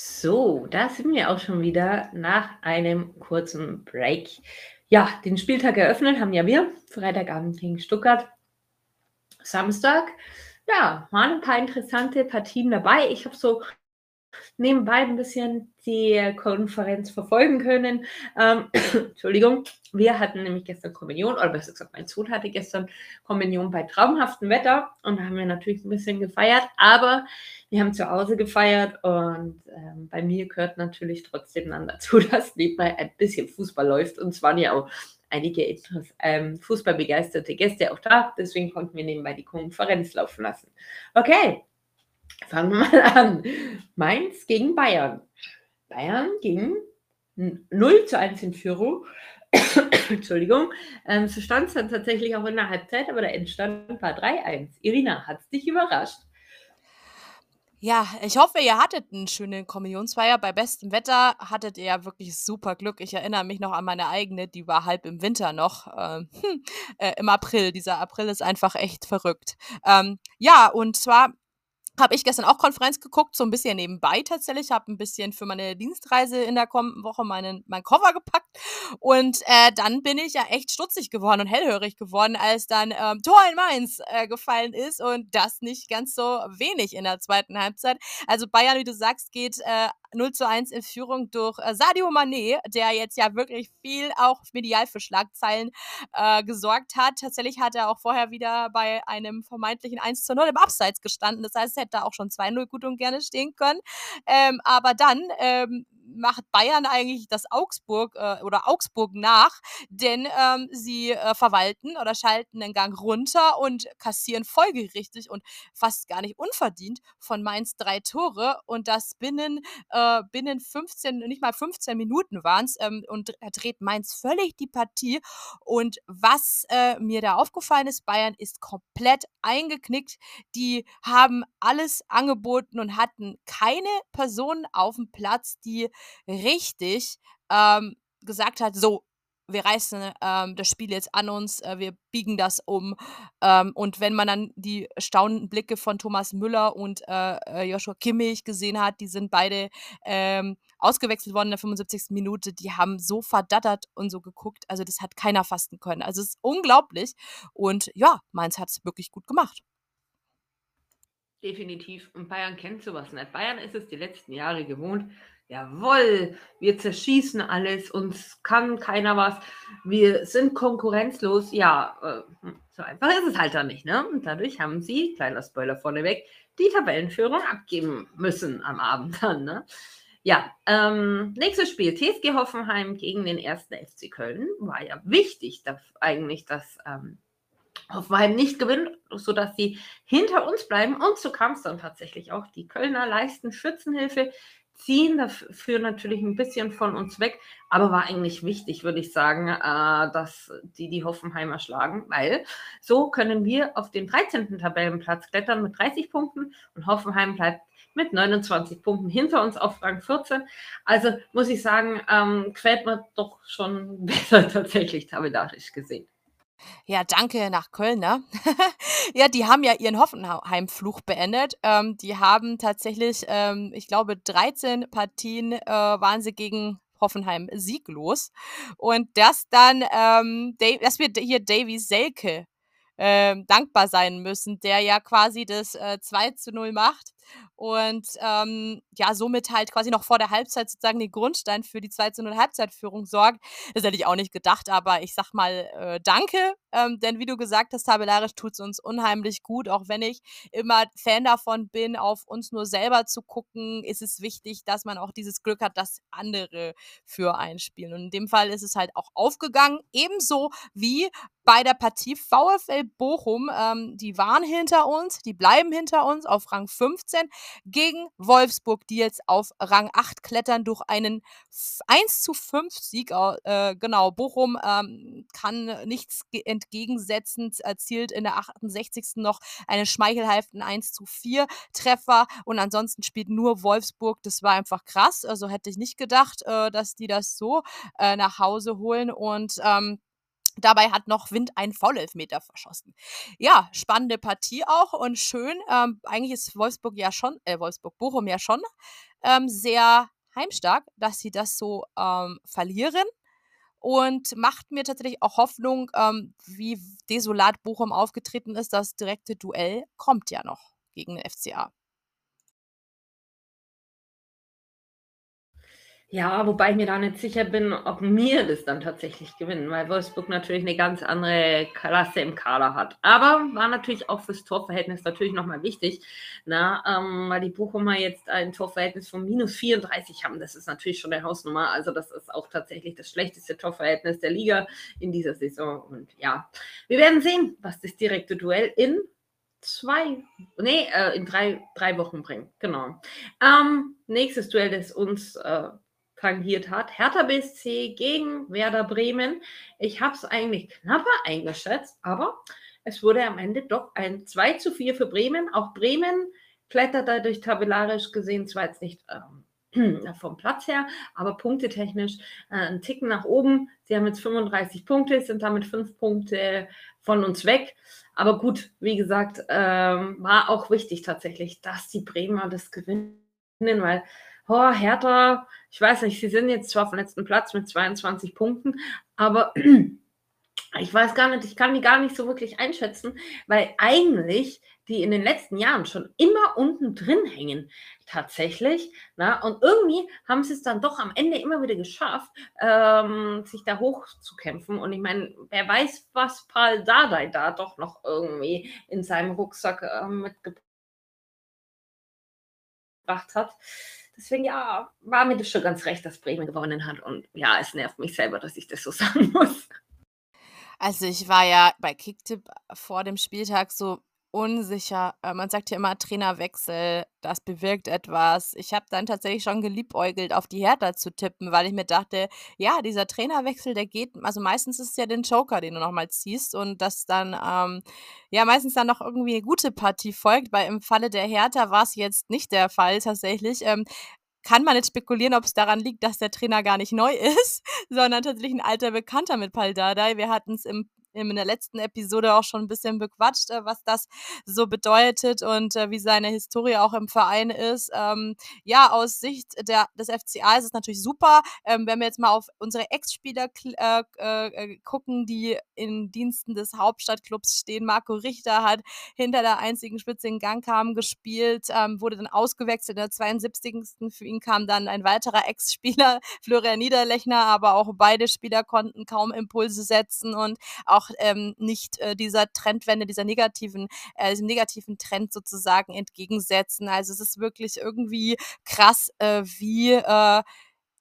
So, da sind wir auch schon wieder nach einem kurzen Break. Ja, den Spieltag eröffnet haben ja wir, Freitagabend gegen Stuttgart. Samstag, ja, waren 'n paar interessante Partien dabei. Ich habe so nebenbei 'n bisschen die Konferenz verfolgen können. Ähm, Entschuldigung. Wir hatten nämlich gestern Kommunion oder besser gesagt, mein Sohn hatte gestern Kommunion bei traumhaftem Wetter und haben wir natürlich 'n bisschen gefeiert, aber wir haben zu Hause gefeiert und, ähm, bei mir gehört natürlich trotzdem dann dazu, dass nebenbei ein bisschen Fußball läuft und es waren ja auch einige ähm, fußballbegeisterte Gäste auch da, deswegen konnten wir nebenbei die Konferenz laufen lassen. Okay, fangen wir mal an. Mainz gegen Bayern. Bayern ging n 0:1 in Führung. Entschuldigung. Ähm, so stand's dann tatsächlich auch in der Halbzeit, aber der Endstand war 3:1. Irina, hat's dich überrascht? Ja, ich hoffe, ihr hattet 'n schönen Kommunionsfeier. Bei bestem Wetter hattet ihr ja wirklich super Glück. Ich erinnere mich noch an meine eigene, die war halb im Winter noch, ähm, äh, im April. Dieser April ist einfach echt verrückt. Ähm, ja, und zwar habe ich gestern auch Konferenz geguckt, so 'n bisschen nebenbei tatsächlich, habe 'n bisschen für meine Dienstreise in der kommenden Woche meinen meinen Koffer gepackt und, äh, dann bin ich ja echt stutzig geworden und hellhörig geworden, als dann, ähm, Tor in Mainz, äh, gefallen ist und das nicht ganz so wenig in der 2. Halbzeit. Also, Bayern, wie du sagst, geht, äh, 0:1 in Führung durch, äh, Sadio Mané, der jetzt ja wirklich viel auch medial für Schlagzeilen, äh, gesorgt hat. Tatsächlich hat er auch vorher wieder bei einem vermeintlichen 1:0 im Abseits gestanden. Das heißt, es hätte auch schon 2:0 gut und gerne stehen können. Ähm, aber dann, ähm, macht Bayern eigentlich das Augsburg äh, oder Augsburg nach, denn, ähm, sie, äh, verwalten oder schalten den Gang runter und kassieren folgerichtig und fast gar nicht unverdient von Mainz 3 Tore und das binnen äh, binnen 15 nicht mal 15 Minuten waren's, ähm, und da dreht Mainz völlig die Partie. Und was, äh, mir da aufgefallen ist, Bayern ist komplett eingeknickt. Die haben alles angeboten und hatten keine Person aufm Platz, die richtig, ähm, gesagt hat: „So, wir reißen, ähm, das Spiel jetzt an uns, äh, wir biegen das um.“ Ähm, und wenn man dann die staunenden Blicke von Thomas Müller und, äh, äh, Joshua Kimmich gesehen hat, die sind beide, ähm, ausgewechselt worden in der 75. Minute, die haben so verdattert und so geguckt, also, das hat keiner fassen können. Also, es ist unglaublich und ja, Mainz hat's wirklich gut gemacht. Definitiv. Und Bayern kennt so was nicht. Bayern ist es die letzten Jahre gewohnt: „Jawoll, wir zerschießen alles, uns kann keiner was. Wir sind konkurrenzlos.“ Ja, äh, so einfach ist es halt dann nicht, ne? Und dadurch haben sie, kleiner Spoiler vorneweg, die Tabellenführung abgeben müssen am Abend dann, ne? Ja, ähm, nächstes Spiel, TSG Hoffenheim gegen den 1. FC Köln. War ja wichtig, daf eigentlich, dass, ähm, Hoffenheim nicht gewinnt, sodass sie hinter uns bleiben und so kam's dann tatsächlich auch. Die Kölner leisten Schützenhilfe. Ziehen dafür natürlich ein bisschen von uns weg, aber war eigentlich wichtig, würde ich sagen, äh, dass die die Hoffenheimer schlagen, weil so können wir auf den 13. Tabellenplatz klettern mit 30 Punkten und Hoffenheim bleibt mit 29 Punkten hinter uns auf Rang 14. Also muss ich sagen, ähm, quält man doch schon besser tatsächlich tabellarisch gesehen. Ja, danke nach Köln, ne? Ja, die haben ja ihren Hoffenheim-Fluch beendet. Ähm, die haben tatsächlich, ähm, ich glaube, 13 Partien äh, waren sie gegen Hoffenheim sieglos. Und das dann, ähm, dass wir hier Davy Selke ähm, dankbar sein müssen, der ja quasi das äh, 2 zu 0 macht und ähm, ja, somit halt quasi noch vor der Halbzeit sozusagen den Grundstein für die 2 zu 0 Halbzeitführung sorgt. Das hätte ich auch nicht gedacht, aber ich sag mal äh, danke, ähm, denn wie du gesagt hast, tabellarisch tut es uns unheimlich gut, auch wenn ich immer Fan davon bin, auf uns nur selber zu gucken, ist es wichtig, dass man auch dieses Glück hat, dass andere für einspielen. Und in dem Fall ist es halt auch aufgegangen, ebenso wie bei der Partie VfL Bochum. Ähm, die waren hinter uns, die bleiben hinter uns auf Rang 15 gegen Wolfsburg, die jetzt auf Rang 8 klettern durch einen 1 zu 5 Sieg. Äh, genau, Bochum ähm, kann nichts entgegensetzen, erzielt in der 68. noch einen schmeichelhaften 1 zu 4 Treffer und ansonsten spielt nur Wolfsburg. Das war einfach krass. Also hätte ich nicht gedacht, äh, dass die das so äh, nach Hause holen und ähm, Dabei hat noch Wind einen Foulelfmeter verschossen. Ja, spannende Partie auch und schön. Ähm, eigentlich ist Wolfsburg ja schon, äh, Wolfsburg-Bochum ja schon ähm, sehr heimstark, dass sie das so ähm, verlieren. Und macht mir tatsächlich auch Hoffnung, ähm, wie desolat Bochum aufgetreten ist. Das direkte Duell kommt ja noch gegen den FCA. Ja, wobei ich mir da nicht sicher bin, ob wir das dann tatsächlich gewinnen, weil Wolfsburg natürlich eine ganz andere Klasse im Kader hat. Aber war natürlich auch fürs Torverhältnis natürlich nochmal wichtig, na, ähm, weil die Bochumer jetzt ein Torverhältnis von minus 34 haben. Das ist natürlich schon eine Hausnummer. Also das ist auch tatsächlich das schlechteste Torverhältnis der Liga in dieser Saison. Und ja, wir werden sehen, was das direkte Duell in zwei, nee, äh, in drei, drei Wochen bringt. Genau. Ähm, nächstes Duell, das uns äh, tangiert hat. Hertha BSC gegen Werder Bremen. Ich habe es eigentlich knapper eingeschätzt, aber es wurde am Ende doch ein 2 zu 4 für Bremen. Auch Bremen klettert dadurch tabellarisch gesehen zwar jetzt nicht ähm, vom Platz her, aber punktetechnisch äh, ein Ticken nach oben. Sie haben jetzt 35 Punkte, sind damit fünf Punkte von uns weg. Aber gut, wie gesagt, ähm, war auch wichtig tatsächlich, dass die Bremer das gewinnen, weil oh, Hertha, ich weiß nicht, sie sind jetzt zwar auf dem letzten Platz mit 22 Punkten, aber ich weiß gar nicht, ich kann die gar nicht so wirklich einschätzen, weil eigentlich die in den letzten Jahren schon immer unten drin hängen, tatsächlich. Na? Und irgendwie haben sie es dann doch am Ende immer wieder geschafft, ähm, sich da hochzukämpfen. Und ich meine, wer weiß, was Paul Dardai da doch noch irgendwie in seinem Rucksack äh, mitgebracht hat. Deswegen, ja, war mir das schon ganz recht, dass Bremen gewonnen hat. Und ja, es nervt mich selber, dass ich das so sagen muss. Also ich war ja bei Kicktipp vor dem Spieltag so unsicher. Äh, man sagt ja immer Trainerwechsel, das bewirkt etwas. Ich habe dann tatsächlich schon geliebäugelt, auf die Hertha zu tippen, weil ich mir dachte, ja, dieser Trainerwechsel, der geht, also meistens ist es ja den Joker, den du nochmal ziehst und dass dann, ähm, ja, meistens dann noch irgendwie eine gute Partie folgt, weil im Falle der Hertha war es jetzt nicht der Fall tatsächlich. Ähm, kann man jetzt spekulieren, ob es daran liegt, dass der Trainer gar nicht neu ist, sondern tatsächlich ein alter Bekannter mit Pal. Wir hatten es im in der letzten Episode auch schon ein bisschen bequatscht, äh, was das so bedeutet und äh, wie seine Historie auch im Verein ist. Ähm, ja, aus Sicht der, des FCA ist es natürlich super. Ähm, wenn wir jetzt mal auf unsere Ex-Spieler äh, gucken, die in Diensten des Hauptstadtclubs stehen. Marco Richter hat hinter der einzigen Spitze in Gang kam gespielt, ähm, wurde dann ausgewechselt in der 72. Für ihn kam dann ein weiterer Ex-Spieler, Florian Niederlechner, aber auch beide Spieler konnten kaum Impulse setzen und auch ähm, nicht äh, dieser Trendwende, dieser negativen, äh, diesem negativen Trend sozusagen entgegensetzen. Also es ist wirklich irgendwie krass, äh, wie äh,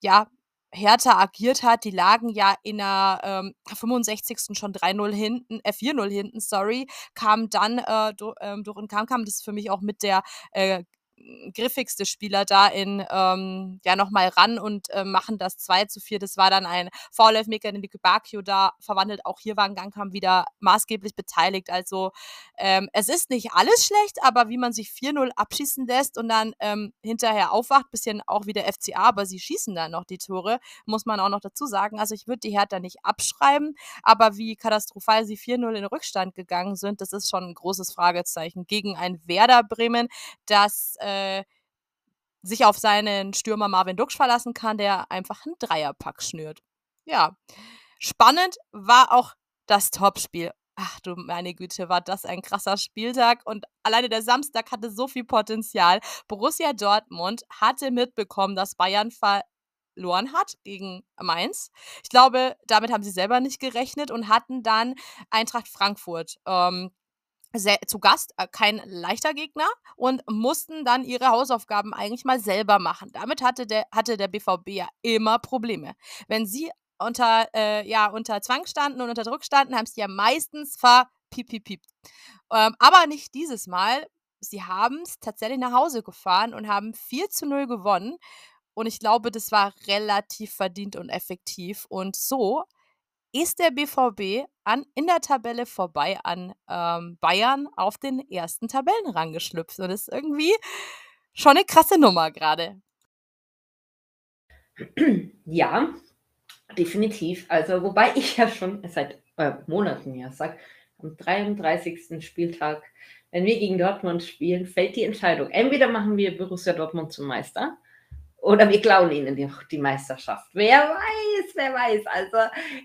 ja Hertha agiert hat. Die lagen ja in der ähm, 65. schon 3-0 hinten, äh, 4-0 hinten, sorry, kam dann äh, durch, ähm, durch und kam, kam das für mich auch mit der äh, griffigste Spieler da in ähm, ja nochmal ran und äh, machen das 2 zu 4. Das war dann ein Foul-Elfmeter, den Bakio da verwandelt. Auch hier war ein Gangkampf wieder maßgeblich beteiligt. Also ähm, es ist nicht alles schlecht, aber wie man sich 4-0 abschießen lässt und dann ähm, hinterher aufwacht, bisschen auch wie der FCA, aber sie schießen dann noch die Tore, muss man auch noch dazu sagen. Also ich würde die Hertha nicht abschreiben, aber wie katastrophal sie 4-0 in Rückstand gegangen sind, das ist schon ein großes Fragezeichen gegen ein Werder Bremen, das äh, sich auf seinen Stürmer Marvin Duksch verlassen kann, der einfach einen Dreierpack schnürt. Ja, spannend war auch das Topspiel. Ach du meine Güte, war das ein krasser Spieltag und alleine der Samstag hatte so viel Potenzial. Borussia Dortmund hatte mitbekommen, dass Bayern verloren hat gegen Mainz. Ich glaube, damit haben sie selber nicht gerechnet und hatten dann Eintracht Frankfurt ähm, zu Gast, äh, kein leichter Gegner und mussten dann ihre Hausaufgaben eigentlich mal selber machen. Damit hatte der, hatte der BVB ja immer Probleme. Wenn sie unter, äh, ja, unter Zwang standen und unter Druck standen, haben sie ja meistens verpiepipiept. Ähm, aber nicht dieses Mal. Sie haben es tatsächlich nach Hause gefahren und haben 4 zu 0 gewonnen. Und ich glaube, das war relativ verdient und effektiv. Und so ist der BVB an, in der Tabelle vorbei an ähm, Bayern auf den ersten Tabellenrang geschlüpft. Und das ist irgendwie schon eine krasse Nummer gerade. Ja, definitiv. Also, wobei ich ja schon seit äh, Monaten ja sage, am 33. Spieltag, wenn wir gegen Dortmund spielen, fällt die Entscheidung. Entweder machen wir Borussia Dortmund zum Meister oder wir klauen ihnen die, die Meisterschaft. Wer weiß, wer weiß. Also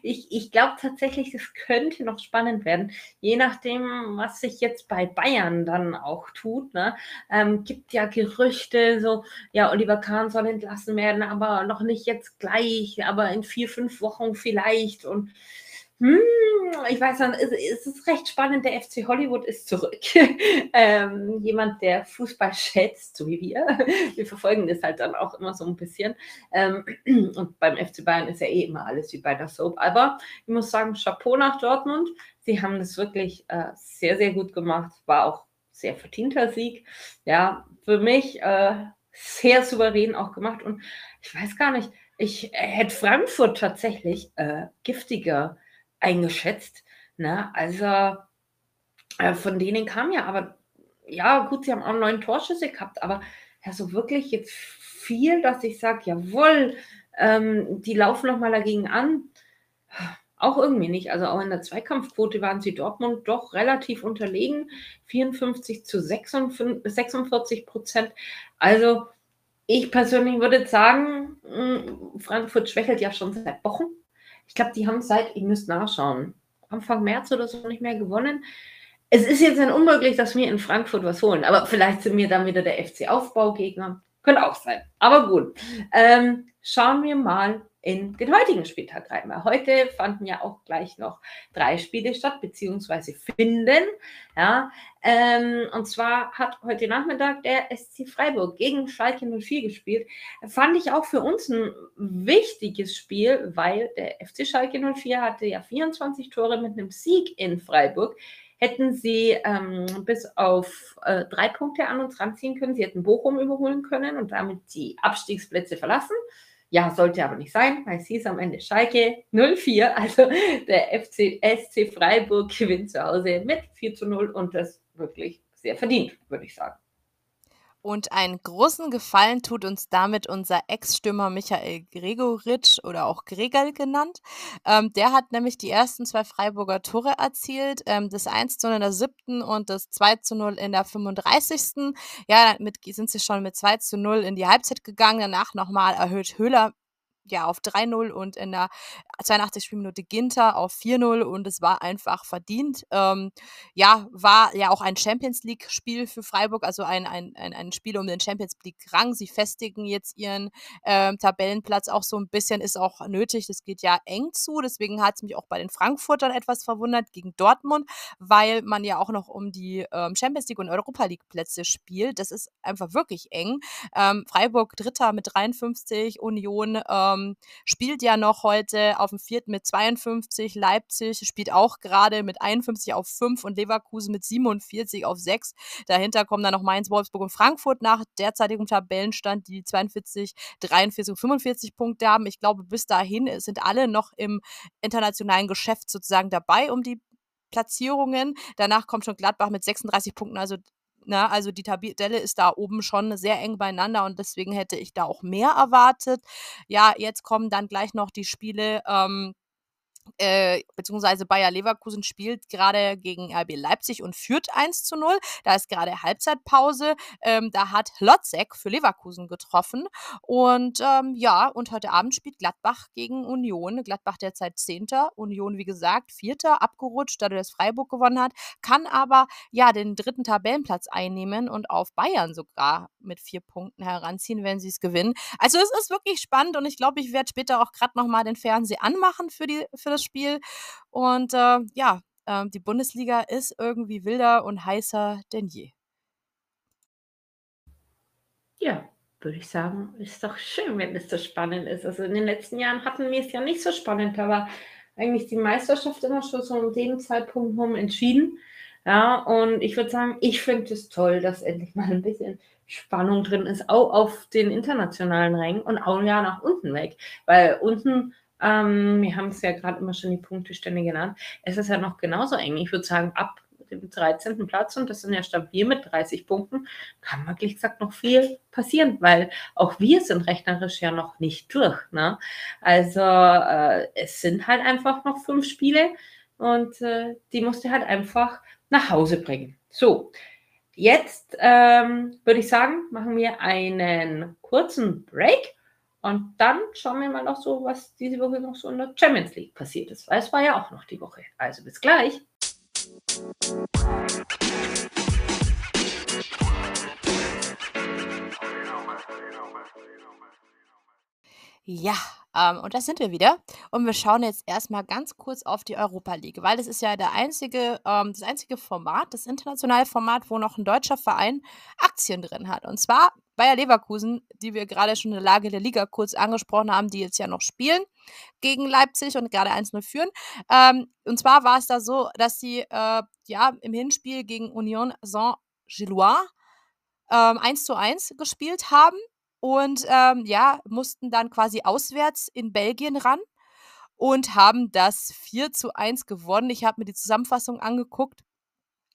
ich, ich glaube tatsächlich, das könnte noch spannend werden. Je nachdem, was sich jetzt bei Bayern dann auch tut. Ne? Ähm, gibt ja Gerüchte, so, ja, Oliver Kahn soll entlassen werden, aber noch nicht jetzt gleich, aber in vier, fünf Wochen vielleicht. Und hm, ich weiß nicht, es ist recht spannend. Der FC Hollywood ist zurück. ähm, jemand, der Fußball schätzt, so wie wir. Wir verfolgen das halt dann auch immer so ein bisschen. Ähm, und beim FC Bayern ist ja eh immer alles wie bei der Soap. Aber ich muss sagen, Chapeau nach Dortmund. Sie haben das wirklich äh, sehr, sehr gut gemacht. War auch sehr verdienter Sieg. Ja, für mich äh, sehr souverän auch gemacht. Und ich weiß gar nicht, ich hätte Frankfurt tatsächlich äh, giftiger eingeschätzt. Ne? Also äh, von denen kam ja, aber ja, gut, sie haben auch neun Torschüsse gehabt, aber ja, so wirklich jetzt viel, dass ich sage, jawohl, ähm, die laufen nochmal dagegen an. Auch irgendwie nicht. Also auch in der Zweikampfquote waren sie Dortmund doch relativ unterlegen. 54 zu 46 Prozent. Also ich persönlich würde sagen, hm, Frankfurt schwächelt ja schon seit Wochen. Ich glaube, die haben seit, ich müsste nachschauen, Anfang März oder so nicht mehr gewonnen. Es ist jetzt ein unmöglich, dass wir in Frankfurt was holen, aber vielleicht sind wir dann wieder der FC-Aufbaugegner. Könnte auch sein. Aber gut. Ähm, schauen wir mal in den heutigen Spieltag rein. Weil heute fanden ja auch gleich noch drei Spiele statt, beziehungsweise finden. Ja, ähm, und zwar hat heute Nachmittag der SC Freiburg gegen Schalke 04 gespielt. Fand ich auch für uns ein wichtiges Spiel, weil der FC Schalke 04 hatte ja 24 Tore mit einem Sieg in Freiburg hätten sie ähm, bis auf äh, drei Punkte an uns ranziehen können. Sie hätten Bochum überholen können und damit die Abstiegsplätze verlassen. Ja, sollte aber nicht sein, weil es hieß am Ende Schalke 04. Also der FC, SC Freiburg gewinnt zu Hause mit 4 zu 0 und das wirklich sehr verdient, würde ich sagen. Und einen großen Gefallen tut uns damit unser Ex-Stürmer Michael Gregoritsch oder auch Gregel genannt. Ähm, der hat nämlich die ersten zwei Freiburger Tore erzielt, ähm, das 1 zu 0 in der siebten und das 2 zu 0 in der 35. Ja, damit sind sie schon mit 2 zu 0 in die Halbzeit gegangen. Danach nochmal erhöht Höhler ja, auf 3-0 und in der 82. Spielminute Ginter auf 4-0 und es war einfach verdient. Ähm, ja, war ja auch ein Champions League-Spiel für Freiburg, also ein, ein, ein, ein Spiel um den Champions League-Rang. Sie festigen jetzt ihren ähm, Tabellenplatz auch so ein bisschen, ist auch nötig. Das geht ja eng zu, deswegen hat es mich auch bei den Frankfurtern etwas verwundert gegen Dortmund, weil man ja auch noch um die ähm, Champions League und Europa League-Plätze spielt. Das ist einfach wirklich eng. Ähm, Freiburg Dritter mit 53, Union äh, ähm, spielt ja noch heute auf dem vierten mit 52. Leipzig spielt auch gerade mit 51 auf 5 und Leverkusen mit 47 auf 6. Dahinter kommen dann noch Mainz, Wolfsburg und Frankfurt nach derzeitigem Tabellenstand, die 42, 43 und 45 Punkte haben. Ich glaube, bis dahin sind alle noch im internationalen Geschäft sozusagen dabei um die Platzierungen. Danach kommt schon Gladbach mit 36 Punkten, also na, ne, also die Tabelle ist da oben schon sehr eng beieinander und deswegen hätte ich da auch mehr erwartet. Ja, jetzt kommen dann gleich noch die Spiele ähm, äh, beziehungsweise Bayer Leverkusen spielt gerade gegen RB Leipzig und führt 1 zu 0. Da ist gerade Halbzeitpause. Ähm, da hat Lotzek für Leverkusen getroffen. Und ähm, ja, und heute Abend spielt Gladbach gegen Union. Gladbach derzeit Zehnter, Union wie gesagt Vierter, abgerutscht, dadurch, dass Freiburg gewonnen hat, kann aber ja den dritten Tabellenplatz einnehmen und auf Bayern sogar mit vier Punkten heranziehen, wenn sie es gewinnen. Also es ist wirklich spannend und ich glaube, ich werde später auch gerade nochmal den Fernseher anmachen für, die, für das Spiel. Und äh, ja, äh, die Bundesliga ist irgendwie wilder und heißer denn je. Ja, würde ich sagen, ist doch schön, wenn es so spannend ist. Also in den letzten Jahren hatten wir es ja nicht so spannend, war eigentlich die Meisterschaft immer schon so um den Zeitpunkt rum entschieden. Ja, und ich würde sagen, ich finde es toll, dass endlich mal ein bisschen Spannung drin ist, auch auf den internationalen Rängen und auch ja nach unten weg. Weil unten ähm, wir haben es ja gerade immer schon die Punktestände genannt. Es ist ja noch genauso eng. Ich würde sagen, ab dem 13. Platz, und das sind ja stabil mit 30 Punkten, kann wirklich gesagt noch viel passieren, weil auch wir sind rechnerisch ja noch nicht durch. Ne? Also äh, es sind halt einfach noch fünf Spiele und äh, die musst du halt einfach nach Hause bringen. So, jetzt ähm, würde ich sagen, machen wir einen kurzen Break und dann schauen wir mal noch so, was diese Woche noch so in der Champions League passiert ist. Weil es war ja auch noch die Woche. Also bis gleich. Ja, ähm, und da sind wir wieder. Und wir schauen jetzt erstmal ganz kurz auf die Europa League, weil das ist ja der einzige, ähm, das einzige Format, das internationale Format, wo noch ein deutscher Verein Aktien drin hat. Und zwar Bayer Leverkusen, die wir gerade schon in der Lage der Liga kurz angesprochen haben, die jetzt ja noch spielen gegen Leipzig und gerade 1-0 führen. Ähm, und zwar war es da so, dass sie äh, ja im Hinspiel gegen Union Saint-Gillois ähm, 1 zu 1 gespielt haben und ähm, ja, mussten dann quasi auswärts in Belgien ran und haben das 4 zu 1 gewonnen. Ich habe mir die Zusammenfassung angeguckt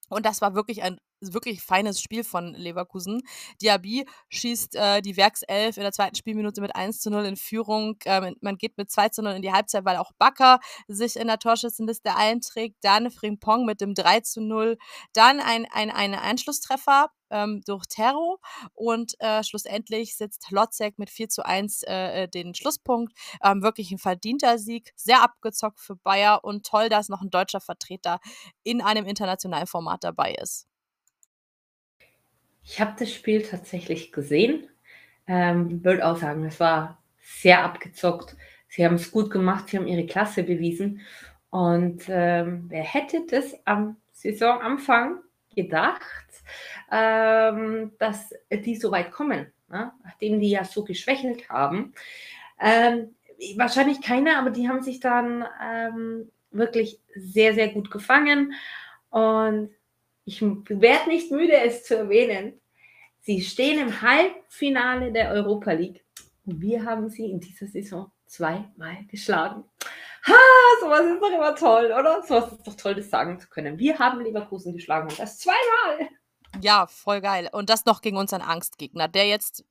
und das war wirklich ein wirklich feines Spiel von Leverkusen. Diaby schießt äh, die Werkself in der zweiten Spielminute mit 1 zu 0 in Führung. Ähm, man geht mit 2 zu 0 in die Halbzeit, weil auch Bakker sich in der Torschützenliste einträgt. Dann Frimpong mit dem 3 zu 0. Dann ein, ein, ein Einschlusstreffer ähm, durch Terro und äh, schlussendlich sitzt Lotzek mit 4 zu 1 äh, äh, den Schlusspunkt. Ähm, wirklich ein verdienter Sieg, sehr abgezockt für Bayer und toll, dass noch ein deutscher Vertreter in einem internationalen Format dabei ist. Ich habe das Spiel tatsächlich gesehen. Ähm, würde auch sagen, es war sehr abgezockt. Sie haben es gut gemacht, sie haben ihre Klasse bewiesen. Und ähm, wer hätte das am Saisonanfang gedacht, ähm, dass die so weit kommen, ne? nachdem die ja so geschwächelt haben? Ähm, wahrscheinlich keiner, aber die haben sich dann ähm, wirklich sehr, sehr gut gefangen. Und ich werde nicht müde, es zu erwähnen. Sie stehen im Halbfinale der Europa League und wir haben sie in dieser Saison zweimal geschlagen. Ha, sowas ist doch immer toll, oder? Sowas ist doch toll, das sagen zu können. Wir haben Leverkusen geschlagen und das zweimal. Ja, voll geil. Und das noch gegen unseren Angstgegner, der jetzt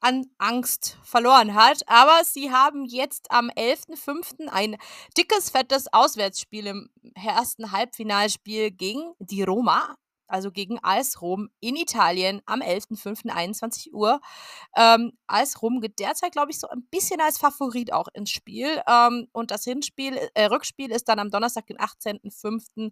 an Angst verloren hat. Aber sie haben jetzt am 11.05. ein dickes, fettes Auswärtsspiel im ersten Halbfinalspiel gegen die Roma. Also gegen AS Rom in Italien am 11.05.21 Uhr. Ähm, AS Rom geht derzeit, glaube ich, so ein bisschen als Favorit auch ins Spiel. Ähm, und das Hinspiel, äh, Rückspiel ist dann am Donnerstag, den 18.05.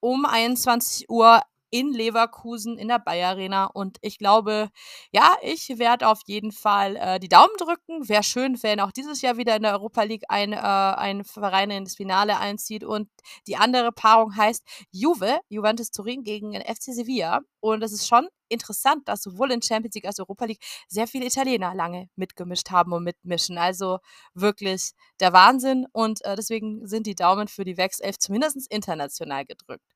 um 21 Uhr in Leverkusen in der Bayer Arena. Und ich glaube, ja, ich werde auf jeden Fall äh, die Daumen drücken. Wäre schön, wenn auch dieses Jahr wieder in der Europa League ein, äh, ein Verein ins Finale einzieht. Und die andere Paarung heißt Juve, Juventus Turin gegen den FC Sevilla. Und das ist schon interessant, dass sowohl in Champions League als auch Europa League sehr viele Italiener lange mitgemischt haben und mitmischen. Also wirklich der Wahnsinn. Und äh, deswegen sind die Daumen für die 11 zumindest international gedrückt.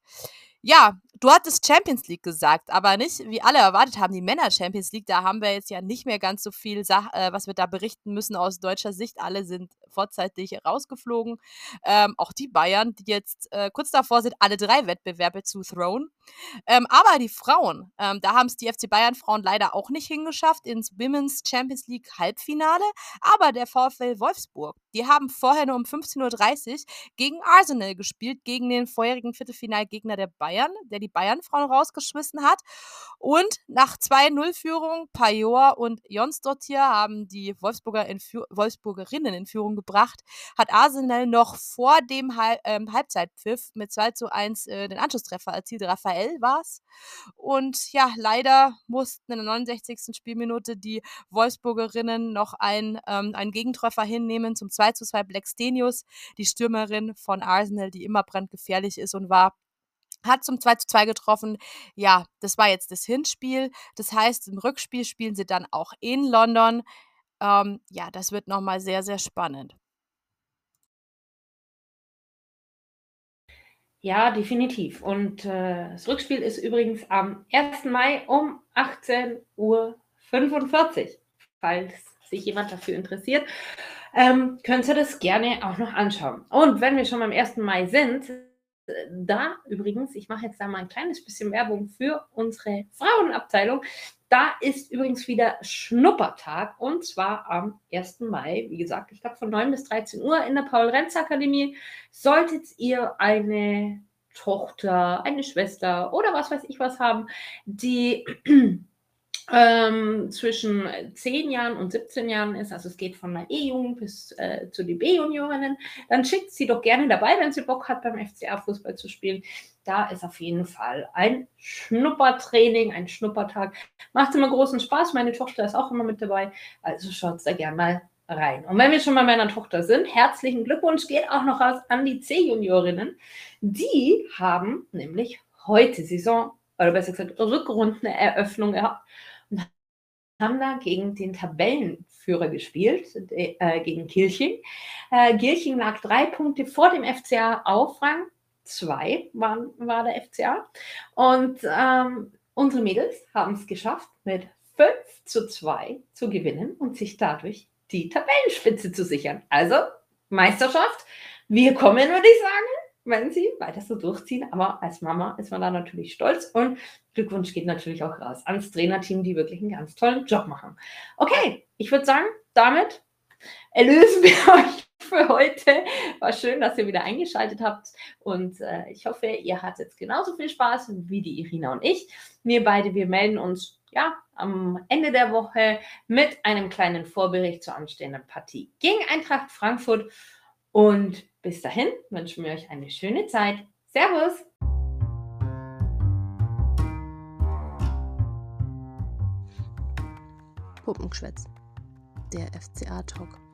Ja, du hattest Champions League gesagt, aber nicht, wie alle erwartet haben, die Männer Champions League. Da haben wir jetzt ja nicht mehr ganz so viel, Sach äh, was wir da berichten müssen aus deutscher Sicht. Alle sind vorzeitig rausgeflogen. Ähm, auch die Bayern, die jetzt äh, kurz davor sind, alle drei Wettbewerbe zu thrown. Ähm, aber die Frauen, ähm, da haben es die FC Bayern Frauen leider auch nicht hingeschafft ins Women's Champions League Halbfinale. Aber der VfL Wolfsburg, die haben vorher nur um 15.30 Uhr gegen Arsenal gespielt, gegen den vorherigen Viertelfinalgegner der Bayern, der die Bayern-Frauen rausgeschmissen hat. Und nach 2-0-Führung, Pajor und Jonsdottir haben die Wolfsburger in Wolfsburgerinnen in Führung gebracht, hat Arsenal noch vor dem Halb ähm, Halbzeitpfiff mit 2 zu 1 äh, den Anschlusstreffer erzielt. Raphael war es. Und ja, leider mussten in der 69. Spielminute die Wolfsburgerinnen noch ein, ähm, einen Gegentreffer hinnehmen zum 2 2 zu 2 Blackstenius, die Stürmerin von Arsenal, die immer brandgefährlich ist und war hat zum 2 zu 2 getroffen. Ja, das war jetzt das Hinspiel. Das heißt, im Rückspiel spielen sie dann auch in London. Ähm, ja, das wird nochmal sehr, sehr spannend. Ja, definitiv. Und äh, das Rückspiel ist übrigens am 1. Mai um 18.45 Uhr, falls sich jemand dafür interessiert ähm, könnt ihr das gerne auch noch anschauen. Und wenn wir schon beim 1. Mai sind, da übrigens, ich mache jetzt da mal ein kleines bisschen Werbung für unsere Frauenabteilung. Da ist übrigens wieder Schnuppertag und zwar am 1. Mai, wie gesagt, ich glaube von 9 bis 13 Uhr in der Paul-Renz-Akademie. Solltet ihr eine Tochter, eine Schwester oder was weiß ich was haben, die ähm, zwischen 10 Jahren und 17 Jahren ist, also es geht von der E-Jugend bis äh, zu den B-Juniorinnen, dann schickt sie doch gerne dabei, wenn sie Bock hat, beim FCA Fußball zu spielen. Da ist auf jeden Fall ein Schnuppertraining, ein Schnuppertag. Macht immer großen Spaß. Meine Tochter ist auch immer mit dabei. Also schaut da gerne mal rein. Und wenn wir schon bei meiner Tochter sind, herzlichen Glückwunsch geht auch noch raus an die C-Juniorinnen. Die haben nämlich heute Saison, oder besser gesagt Rückrundeneröffnung gehabt haben da gegen den Tabellenführer gespielt, äh, gegen Kirching. Äh, Kirching lag drei Punkte vor dem FCA auf Rang 2 war, war der FCA. Und ähm, unsere Mädels haben es geschafft, mit 5 zu 2 zu gewinnen und sich dadurch die Tabellenspitze zu sichern. Also Meisterschaft. Wir kommen, würde ich sagen wenn sie weiter so durchziehen. Aber als Mama ist man da natürlich stolz und Glückwunsch geht natürlich auch raus ans Trainerteam, die wirklich einen ganz tollen Job machen. Okay, ich würde sagen, damit erlösen wir euch für heute. War schön, dass ihr wieder eingeschaltet habt und äh, ich hoffe, ihr hattet genauso viel Spaß wie die Irina und ich. Wir beide, wir melden uns ja am Ende der Woche mit einem kleinen Vorbericht zur anstehenden Partie gegen Eintracht Frankfurt und bis dahin wünschen wir euch eine schöne Zeit. Servus! Puppengeschwätz, der FCA-Talk.